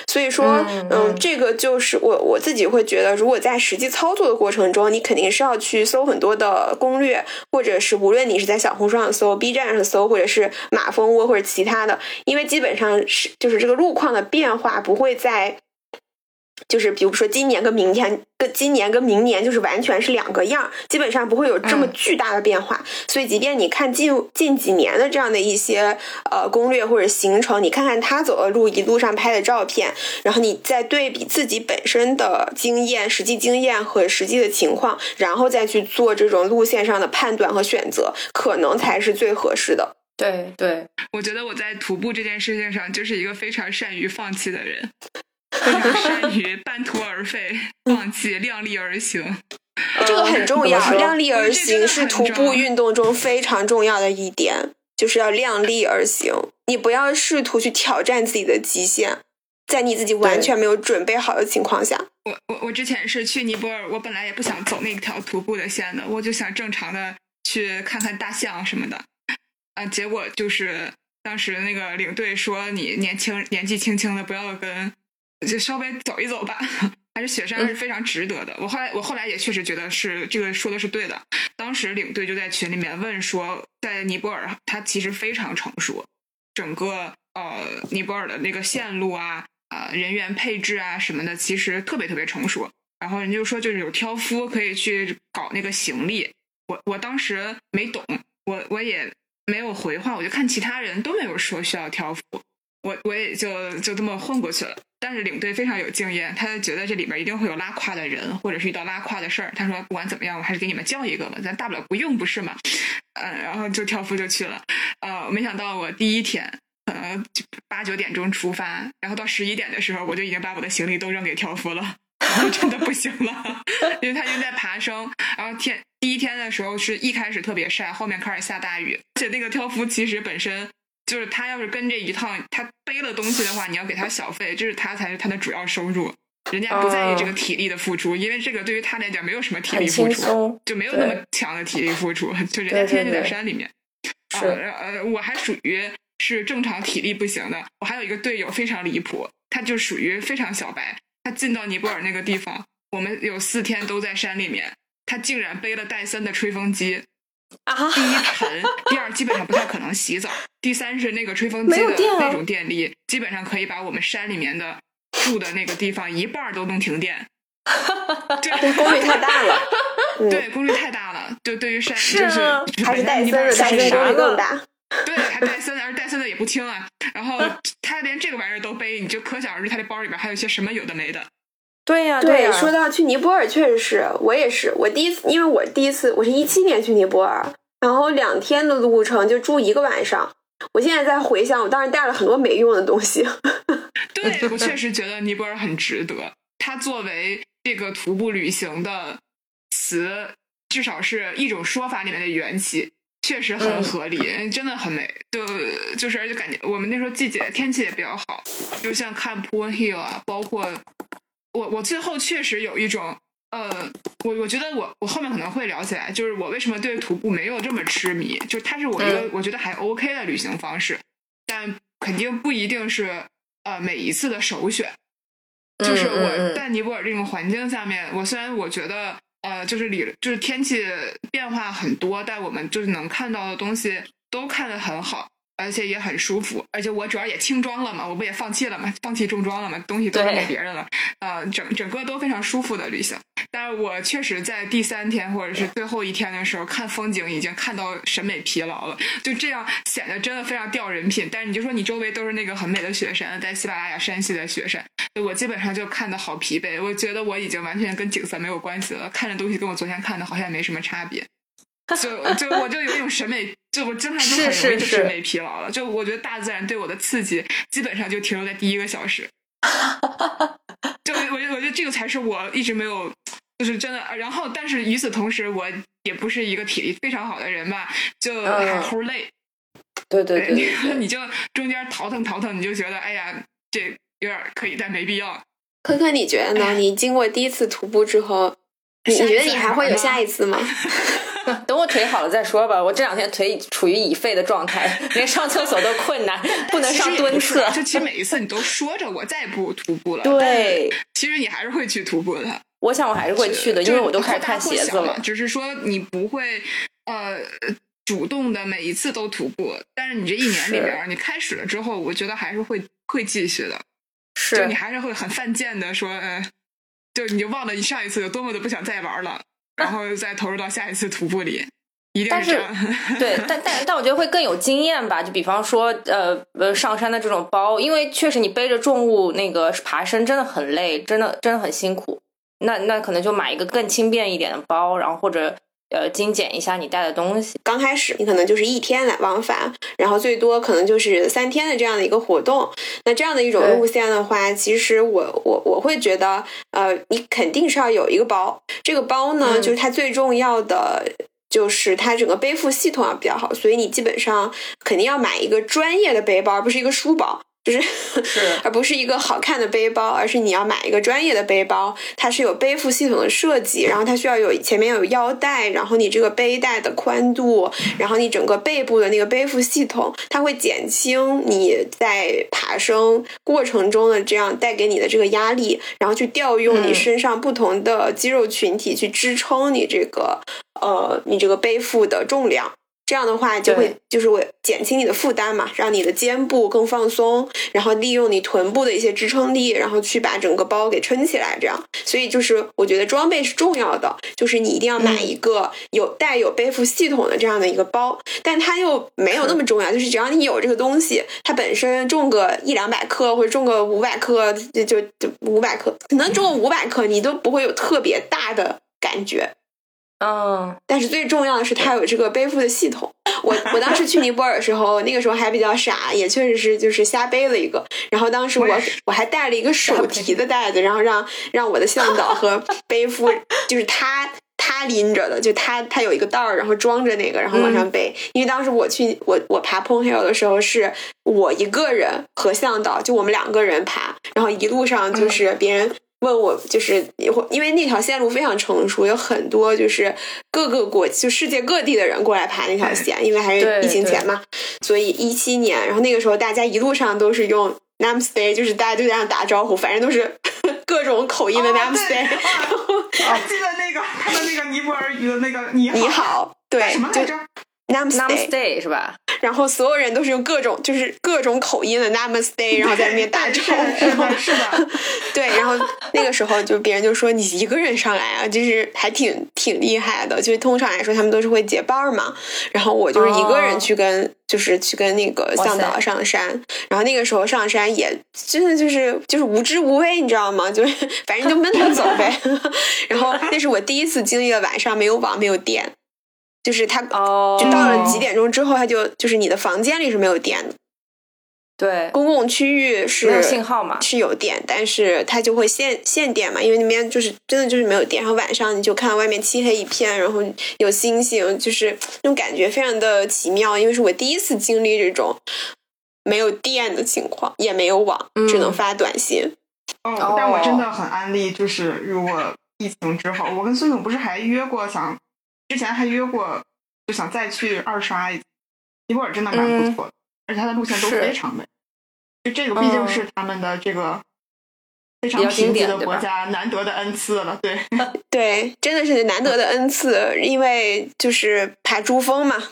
所以说，嗯，这个就是我我自己会觉得，如果在实际操作的过程中，你肯定是要去搜很多的攻略，或者是无论你是在小红书上搜、B 站上搜，或者是马蜂窝或者其他的，因为基本上是就是这个路况的变化不会在。就是比如说今年跟明天，跟今年跟明年就是完全是两个样，基本上不会有这么巨大的变化。所以，即便你看近近几年的这样的一些呃攻略或者行程，你看看他走的路，一路上拍的照片，然后你再对比自己本身的经验、实际经验和实际的情况，然后再去做这种路线上的判断和选择，可能才是最合适的。对对，我觉得我在徒步这件事情上就是一个非常善于放弃的人。非常善于半途而废、放弃、量力而行，这个很重要。量力而行是徒步运动中非常重要的一点，就是要量力而行。你不要试图去挑战自己的极限，在你自己完全没有准备好的情况下。我我我之前是去尼泊尔，我本来也不想走那条徒步的线的，我就想正常的去看看大象什么的。啊，结果就是当时那个领队说，你年轻年纪轻轻的，不要跟。就稍微走一走吧，还是雪山是非常值得的。我后来我后来也确实觉得是这个说的是对的。当时领队就在群里面问说，在尼泊尔它其实非常成熟，整个呃尼泊尔的那个线路啊啊人员配置啊什么的，其实特别特别成熟。然后人就说就是有挑夫可以去搞那个行李。我我当时没懂，我我也没有回话，我就看其他人都没有说需要挑夫，我我也就就这么混过去了。但是领队非常有经验，他觉得这里边一定会有拉胯的人，或者是遇到拉胯的事儿。他说不管怎么样，我还是给你们叫一个吧，咱大不了不用，不是吗？嗯，然后就挑夫就去了。呃，没想到我第一天可能八九点钟出发，然后到十一点的时候，我就已经把我的行李都扔给挑夫了，我真的不行了，因为他已经在爬升。然后天第一天的时候是一开始特别晒，后面开始下大雨，而且那个挑夫其实本身。就是他要是跟这一趟他背了东西的话，你要给他小费，这是他才是他的主要收入。人家不在意这个体力的付出，因为这个对于他来讲没有什么体力付出，就没有那么强的体力付出。就人家天天就在山里面。是呃，我还属于是正常体力不行的。我还有一个队友非常离谱，他就属于非常小白。他进到尼泊尔那个地方，我们有四天都在山里面，他竟然背了戴森的吹风机。啊！第一沉，第二基本上不太可能洗澡，第三是那个吹风机的那种电力，基本上可以把我们山里面的住的那个地方一半都能停电。对，功率太大了。对，功率太大了。就对于山，就是还是戴森的，戴森功率更大。对，还戴森，而戴森的也不轻啊。然后他连这个玩意儿都背，你就可想而知他的包里边还有一些什么有的没的。对呀，对，说到去尼泊尔，确实是我也是，我第一次，因为我第一次，我是一七年去尼泊尔，然后两天的路程就住一个晚上。我现在在回想，我当时带了很多没用的东西。对我确实觉得尼泊尔很值得，它作为这个徒步旅行的词，至少是一种说法里面的缘起，确实很合理，真的很美。就就是而且感觉我们那时候季节天气也比较好，就像看 Pool Hill 啊，包括。我我最后确实有一种，呃，我我觉得我我后面可能会聊起来，就是我为什么对徒步没有这么痴迷，就它是我一个我觉得还 OK 的旅行方式，但肯定不一定是呃每一次的首选。就是我在尼泊尔这种环境下面，我虽然我觉得呃就是里就是天气变化很多，但我们就是能看到的东西都看得很好。而且也很舒服，而且我主要也轻装了嘛，我不也放弃了嘛，放弃重装了嘛，东西都给别人了，呃，整整个都非常舒服的旅行。但是我确实在第三天或者是最后一天的时候看风景，已经看到审美疲劳了，就这样显得真的非常掉人品。但是你就说你周围都是那个很美的雪山，在喜马拉雅山系的雪山，我基本上就看的好疲惫，我觉得我已经完全跟景色没有关系了，看着东西跟我昨天看的好像没什么差别。就就我就有一种审美，就我经常就很容易就审美疲劳了。就我觉得大自然对我的刺激，基本上就停留在第一个小时。就我觉得，我觉得这个才是我一直没有，就是真的。然后，但是与此同时，我也不是一个体力非常好的人吧，就齁累。对对对，你就中间淘腾淘腾，你就觉得哎呀，这有点可以，但没必要。科科，你觉得呢？你经过第一次徒步之后，你觉得你还会有下一次吗？等我腿好了再说吧。我这两天腿处于已废的状态，连上厕所都困难，不能上蹲厕。就其实每一次你都说着我再不徒步了，对，其实你还是会去徒步的。我想我还是会去的，因为我都开始看鞋子了。只是说你不会呃主动的每一次都徒步，但是你这一年里边，你开始了之后，我觉得还是会会继续的。是，就你还是会很犯贱的说，嗯，就你就忘了你上一次有多么的不想再玩了。然后再投入到下一次徒步里，一定是对，但但但我觉得会更有经验吧。就比方说，呃呃，上山的这种包，因为确实你背着重物那个爬升真的很累，真的真的很辛苦。那那可能就买一个更轻便一点的包，然后或者。呃，精简一下你带的东西。刚开始你可能就是一天来往返，然后最多可能就是三天的这样的一个活动。那这样的一种路线的话，其实我我我会觉得，呃，你肯定是要有一个包。这个包呢，就是它最重要的就是它整个背负系统要比较好，所以你基本上肯定要买一个专业的背包，而不是一个书包。就是，而不是一个好看的背包，而是你要买一个专业的背包，它是有背负系统的设计，然后它需要有前面有腰带，然后你这个背带的宽度，然后你整个背部的那个背负系统，它会减轻你在爬升过程中的这样带给你的这个压力，然后去调用你身上不同的肌肉群体去支撑你这个呃你这个背负的重量。这样的话就会就是我减轻你的负担嘛，让你的肩部更放松，然后利用你臀部的一些支撑力，然后去把整个包给撑起来。这样，所以就是我觉得装备是重要的，就是你一定要买一个有带有背负系统的这样的一个包，但它又没有那么重要，就是只要你有这个东西，它本身重个一两百克或者重个五百克，就就就五百克，可能重个五百克，你都不会有特别大的感觉。嗯，但是最重要的是它有这个背负的系统。我我当时去尼泊尔的时候，那个时候还比较傻，也确实是就是瞎背了一个。然后当时我我还带了一个手提的袋子，然后让让我的向导和背夫，就是他他拎着的，就他他有一个袋儿，然后装着那个，然后往上背。因为当时我去我我爬 p o n Hill 的时候，是我一个人和向导，就我们两个人爬，然后一路上就是别人。问我就是因为那条线路非常成熟，有很多就是各个国就世界各地的人过来爬那条线，因为还是疫情前嘛，所以一七年，然后那个时候大家一路上都是用 Namaste，就是大家就这样打招呼，反正都是 各种口音的 Namaste。我记得那个他的那个尼泊尔语的那个你好，你好，对，什么来着？Namaste 是吧？然后所有人都是用各种就是各种口音的 Namaste，然后在那边打招呼。是的，对。然后那个时候就别人就说你一个人上来啊，就是还挺挺厉害的。就是通常来说他们都是会结伴嘛，然后我就是一个人去跟就是去跟那个向导上山。然后那个时候上山也真的就是就是无知无畏，你知道吗？就是反正就闷头走呗。然后那是我第一次经历了晚上没有网没有电。就是它，就到了几点钟之后，它就就是你的房间里是没有电的。对，公共区域是没有信号嘛，是有电，但是它就会限限电嘛，因为那边就是真的就是没有电。然后晚上你就看到外面漆黑一片，然后有星星，就是那种感觉非常的奇妙。因为是我第一次经历这种没有电的情况，也没有网，只能发短信。哦，但我真的很安利，就是如果疫情之后，我跟孙总不是还约过想。之前还约过，就想再去二刷一次。尼泊尔真的蛮不错的，而且它的路线都非常美。就这个毕竟是他们的这个非常贫瘠的国家难得的恩赐了。对 对，真的是难得的恩赐，因为就是爬珠峰嘛。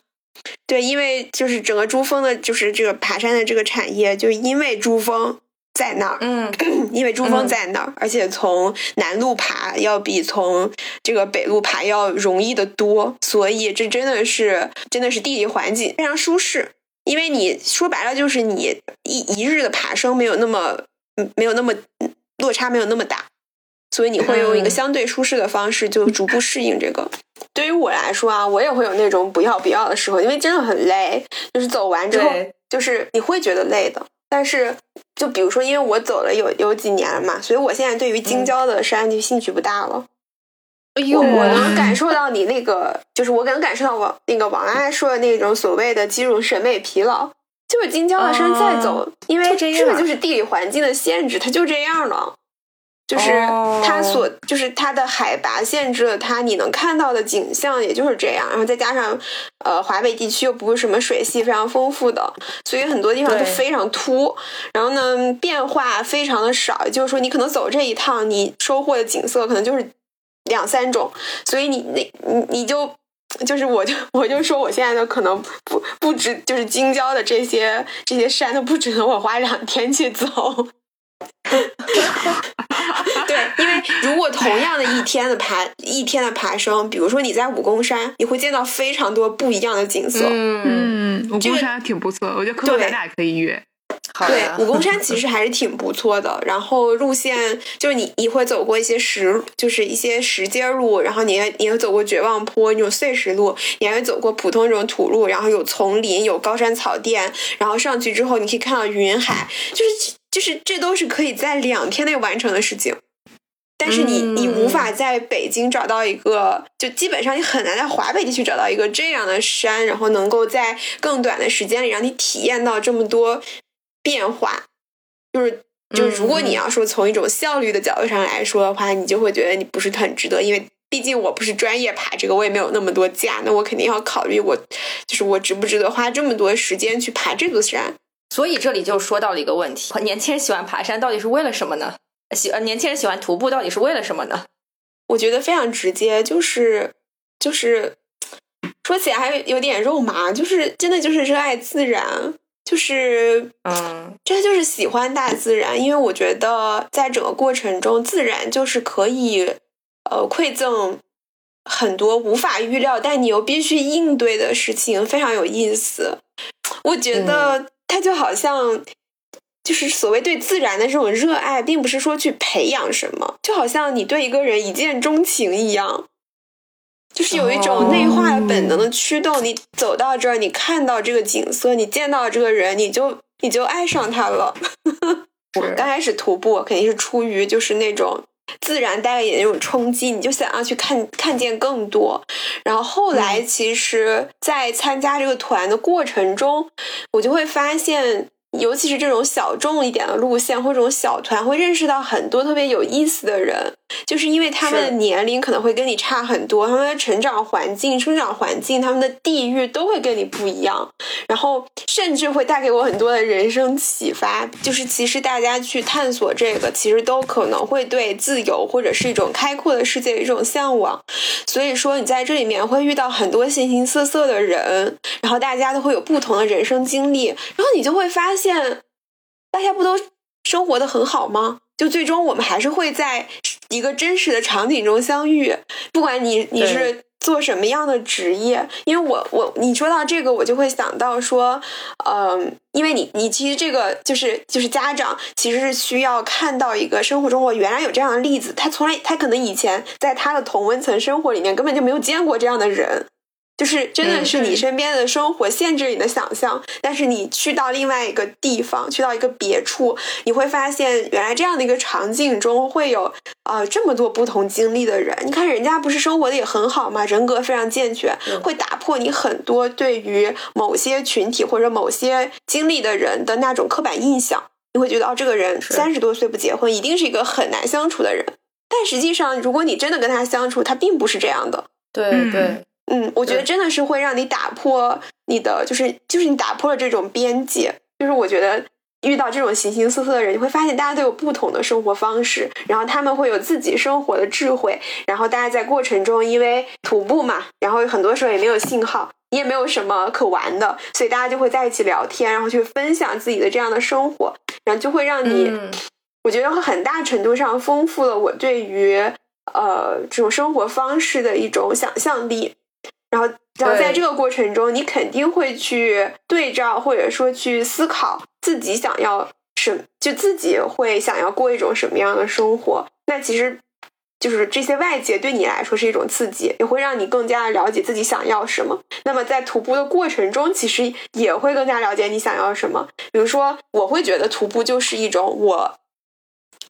对，因为就是整个珠峰的，就是这个爬山的这个产业，就因为珠峰。在那儿，嗯，因为珠峰在那儿，而且从南路爬要比从这个北路爬要容易的多，所以这真的是真的是地理环境非常舒适。因为你说白了就是你一一日的爬升没有那么没有那么落差没有那么大，所以你会用一个相对舒适的方式就逐步适应这个。对于我来说啊，我也会有那种不要不要的时候，因为真的很累，就是走完之后，就是你会觉得累的。但是，就比如说，因为我走了有有几年了嘛，所以我现在对于京郊的山就兴趣不大了。哎呦，我能感受到你那个，就是我能感受到王那个王安说的那种所谓的进入审美疲劳，就是京郊的山再走，因为这个就是地理环境的限制，它就这样了。就是它所，就是它的海拔限制了它你能看到的景象，也就是这样。然后再加上，呃，华北地区又不是什么水系非常丰富的，所以很多地方就非常秃。然后呢，变化非常的少，就是说你可能走这一趟，你收获的景色可能就是两三种。所以你那，你你就，就是我就我就说，我现在的可能不不值，就是京郊的这些这些山都不值得我花两天去走。对，因为如果同样的一天的爬一天的爬升，比如说你在武功山，你会见到非常多不一样的景色。嗯，武功山挺不错，我觉得可能咱俩可以约。对，武功山其实还是挺不错的。然后路线就是你你会走过一些石，就是一些石阶路，然后你也你会走过绝望坡那种碎石路，你还会走过普通这种土路，然后有丛林，有高山草甸，然后上去之后你可以看到云海，就是就是这都是可以在两天内完成的事情。但是你你无法在北京找到一个，就基本上你很难在华北地区找到一个这样的山，然后能够在更短的时间里让你体验到这么多。变化，就是就是，如果你要说从一种效率的角度上来说的话，你就会觉得你不是很值得，因为毕竟我不是专业爬这个，我也没有那么多假，那我肯定要考虑我就是我值不值得花这么多时间去爬这座山。所以这里就说到了一个问题：年轻人喜欢爬山到底是为了什么呢？喜呃，年轻人喜欢徒步到底是为了什么呢？我觉得非常直接，就是就是说起来还有点肉麻，就是真的就是热爱自然。就是，嗯，真的就是喜欢大自然，因为我觉得在整个过程中，自然就是可以，呃，馈赠很多无法预料但你又必须应对的事情，非常有意思。我觉得它就好像，就是所谓对自然的这种热爱，并不是说去培养什么，就好像你对一个人一见钟情一样。就是有一种内化的本能的驱动，你走到这儿，你看到这个景色，你见到这个人，你就你就爱上他了。我刚开始徒步肯定是出于就是那种自然带给你那种冲击，你就想要去看看见更多。然后后来其实，在参加这个团的过程中，我就会发现。尤其是这种小众一点的路线或这种小团，会认识到很多特别有意思的人，就是因为他们的年龄可能会跟你差很多，他们的成长环境、生长环境、他们的地域都会跟你不一样，然后甚至会带给我很多的人生启发。就是其实大家去探索这个，其实都可能会对自由或者是一种开阔的世界有一种向往。所以说，你在这里面会遇到很多形形色色的人，然后大家都会有不同的人生经历，然后你就会发现。大家不都生活的很好吗？就最终我们还是会在一个真实的场景中相遇。不管你你是做什么样的职业，因为我我你说到这个，我就会想到说，嗯，因为你你其实这个就是就是家长其实是需要看到一个生活中我原来有这样的例子，他从来他可能以前在他的同温层生活里面根本就没有见过这样的人。就是真的是你身边的生活限制你的想象，但是你去到另外一个地方，去到一个别处，你会发现原来这样的一个场景中会有啊这么多不同经历的人。你看人家不是生活的也很好吗？人格非常健全，会打破你很多对于某些群体或者某些经历的人的那种刻板印象。你会觉得哦，这个人三十多岁不结婚，一定是一个很难相处的人。但实际上，如果你真的跟他相处，他并不是这样的。对对。嗯，我觉得真的是会让你打破你的，就是就是你打破了这种边界。就是我觉得遇到这种形形色色的人，你会发现大家都有不同的生活方式，然后他们会有自己生活的智慧，然后大家在过程中因为徒步嘛，然后很多时候也没有信号，你也没有什么可玩的，所以大家就会在一起聊天，然后去分享自己的这样的生活，然后就会让你，我觉得会很大程度上丰富了我对于呃这种生活方式的一种想象力。然后，然后在这个过程中，你肯定会去对照，或者说去思考自己想要什，就自己会想要过一种什么样的生活。那其实，就是这些外界对你来说是一种刺激，也会让你更加了解自己想要什么。那么在徒步的过程中，其实也会更加了解你想要什么。比如说，我会觉得徒步就是一种我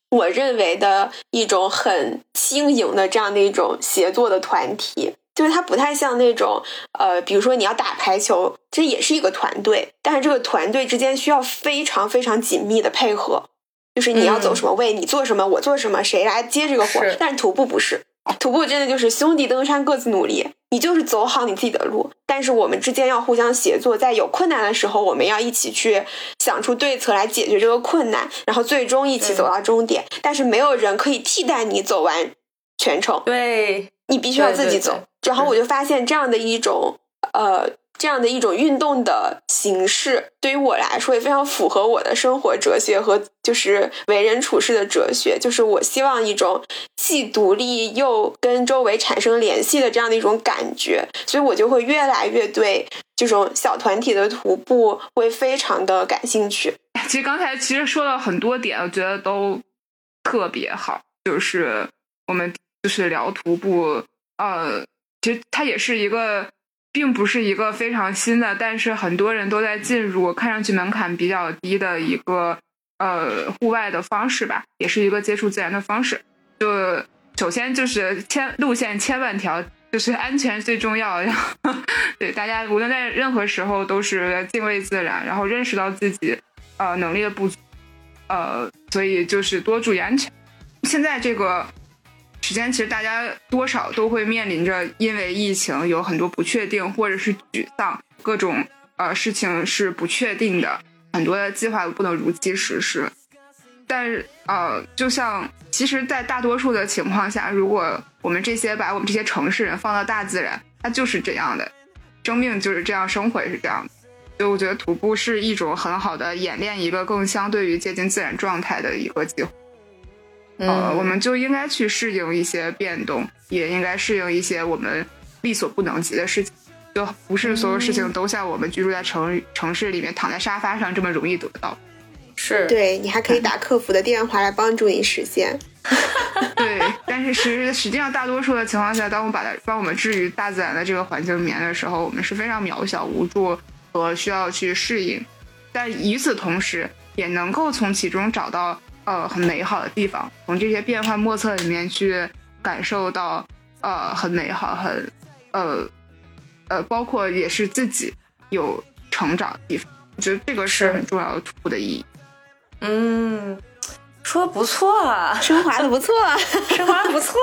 我认为的一种很轻盈的这样的一种协作的团体。就是它不太像那种，呃，比如说你要打排球，这也是一个团队，但是这个团队之间需要非常非常紧密的配合，就是你要走什么位，你做什么，我做什么，谁来接这个活。但是徒步不是，徒步真的就是兄弟登山各自努力，你就是走好你自己的路，但是我们之间要互相协作，在有困难的时候，我们要一起去想出对策来解决这个困难，然后最终一起走到终点。但是没有人可以替代你走完全程，对你必须要自己走。然后我就发现这样的一种呃，这样的一种运动的形式，对于我来说也非常符合我的生活哲学和就是为人处事的哲学。就是我希望一种既独立又跟周围产生联系的这样的一种感觉，所以我就会越来越对这种小团体的徒步会非常的感兴趣。其实刚才其实说了很多点，我觉得都特别好。就是我们就是聊徒步，呃。其实它也是一个，并不是一个非常新的，但是很多人都在进入，看上去门槛比较低的一个呃户外的方式吧，也是一个接触自然的方式。就首先就是千路线千万条，就是安全最重要。然 后对大家无论在任何时候都是敬畏自然，然后认识到自己呃能力的不足，呃，所以就是多注意安全。现在这个。时间其实大家多少都会面临着，因为疫情有很多不确定，或者是沮丧，各种呃事情是不确定的，很多的计划不能如期实施。但呃，就像其实，在大多数的情况下，如果我们这些把我们这些城市人放到大自然，它就是这样的，生命就是这样，生活也是这样。所以我觉得徒步是一种很好的演练一个更相对于接近自然状态的一个机会。呃，我们就应该去适应一些变动，也应该适应一些我们力所不能及的事情。就不是所有事情都像我们居住在城城市里面，躺在沙发上这么容易得到。是，对你还可以打客服的电话来帮助你实现。对，但是实实际上大多数的情况下，当我们把它帮我们置于大自然的这个环境里面的时候，我们是非常渺小、无助和需要去适应。但与此同时，也能够从其中找到。呃，很美好的地方，从这些变幻莫测里面去感受到，呃，很美好，很，呃，呃，包括也是自己有成长的地方，我觉得这个是很重要的徒步的意义。嗯，说的不错，升华的不错，升华的不错，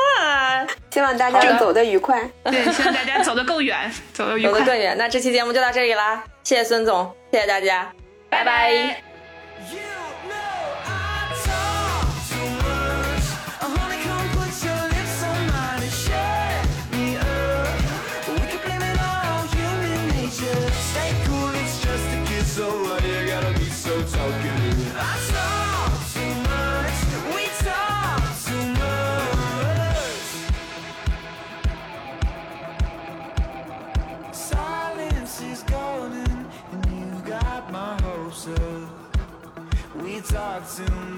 希望大家走得愉快。对，希望大家走得更远，走得走得更远。那这期节目就到这里啦，谢谢孙总，谢谢大家，拜拜。in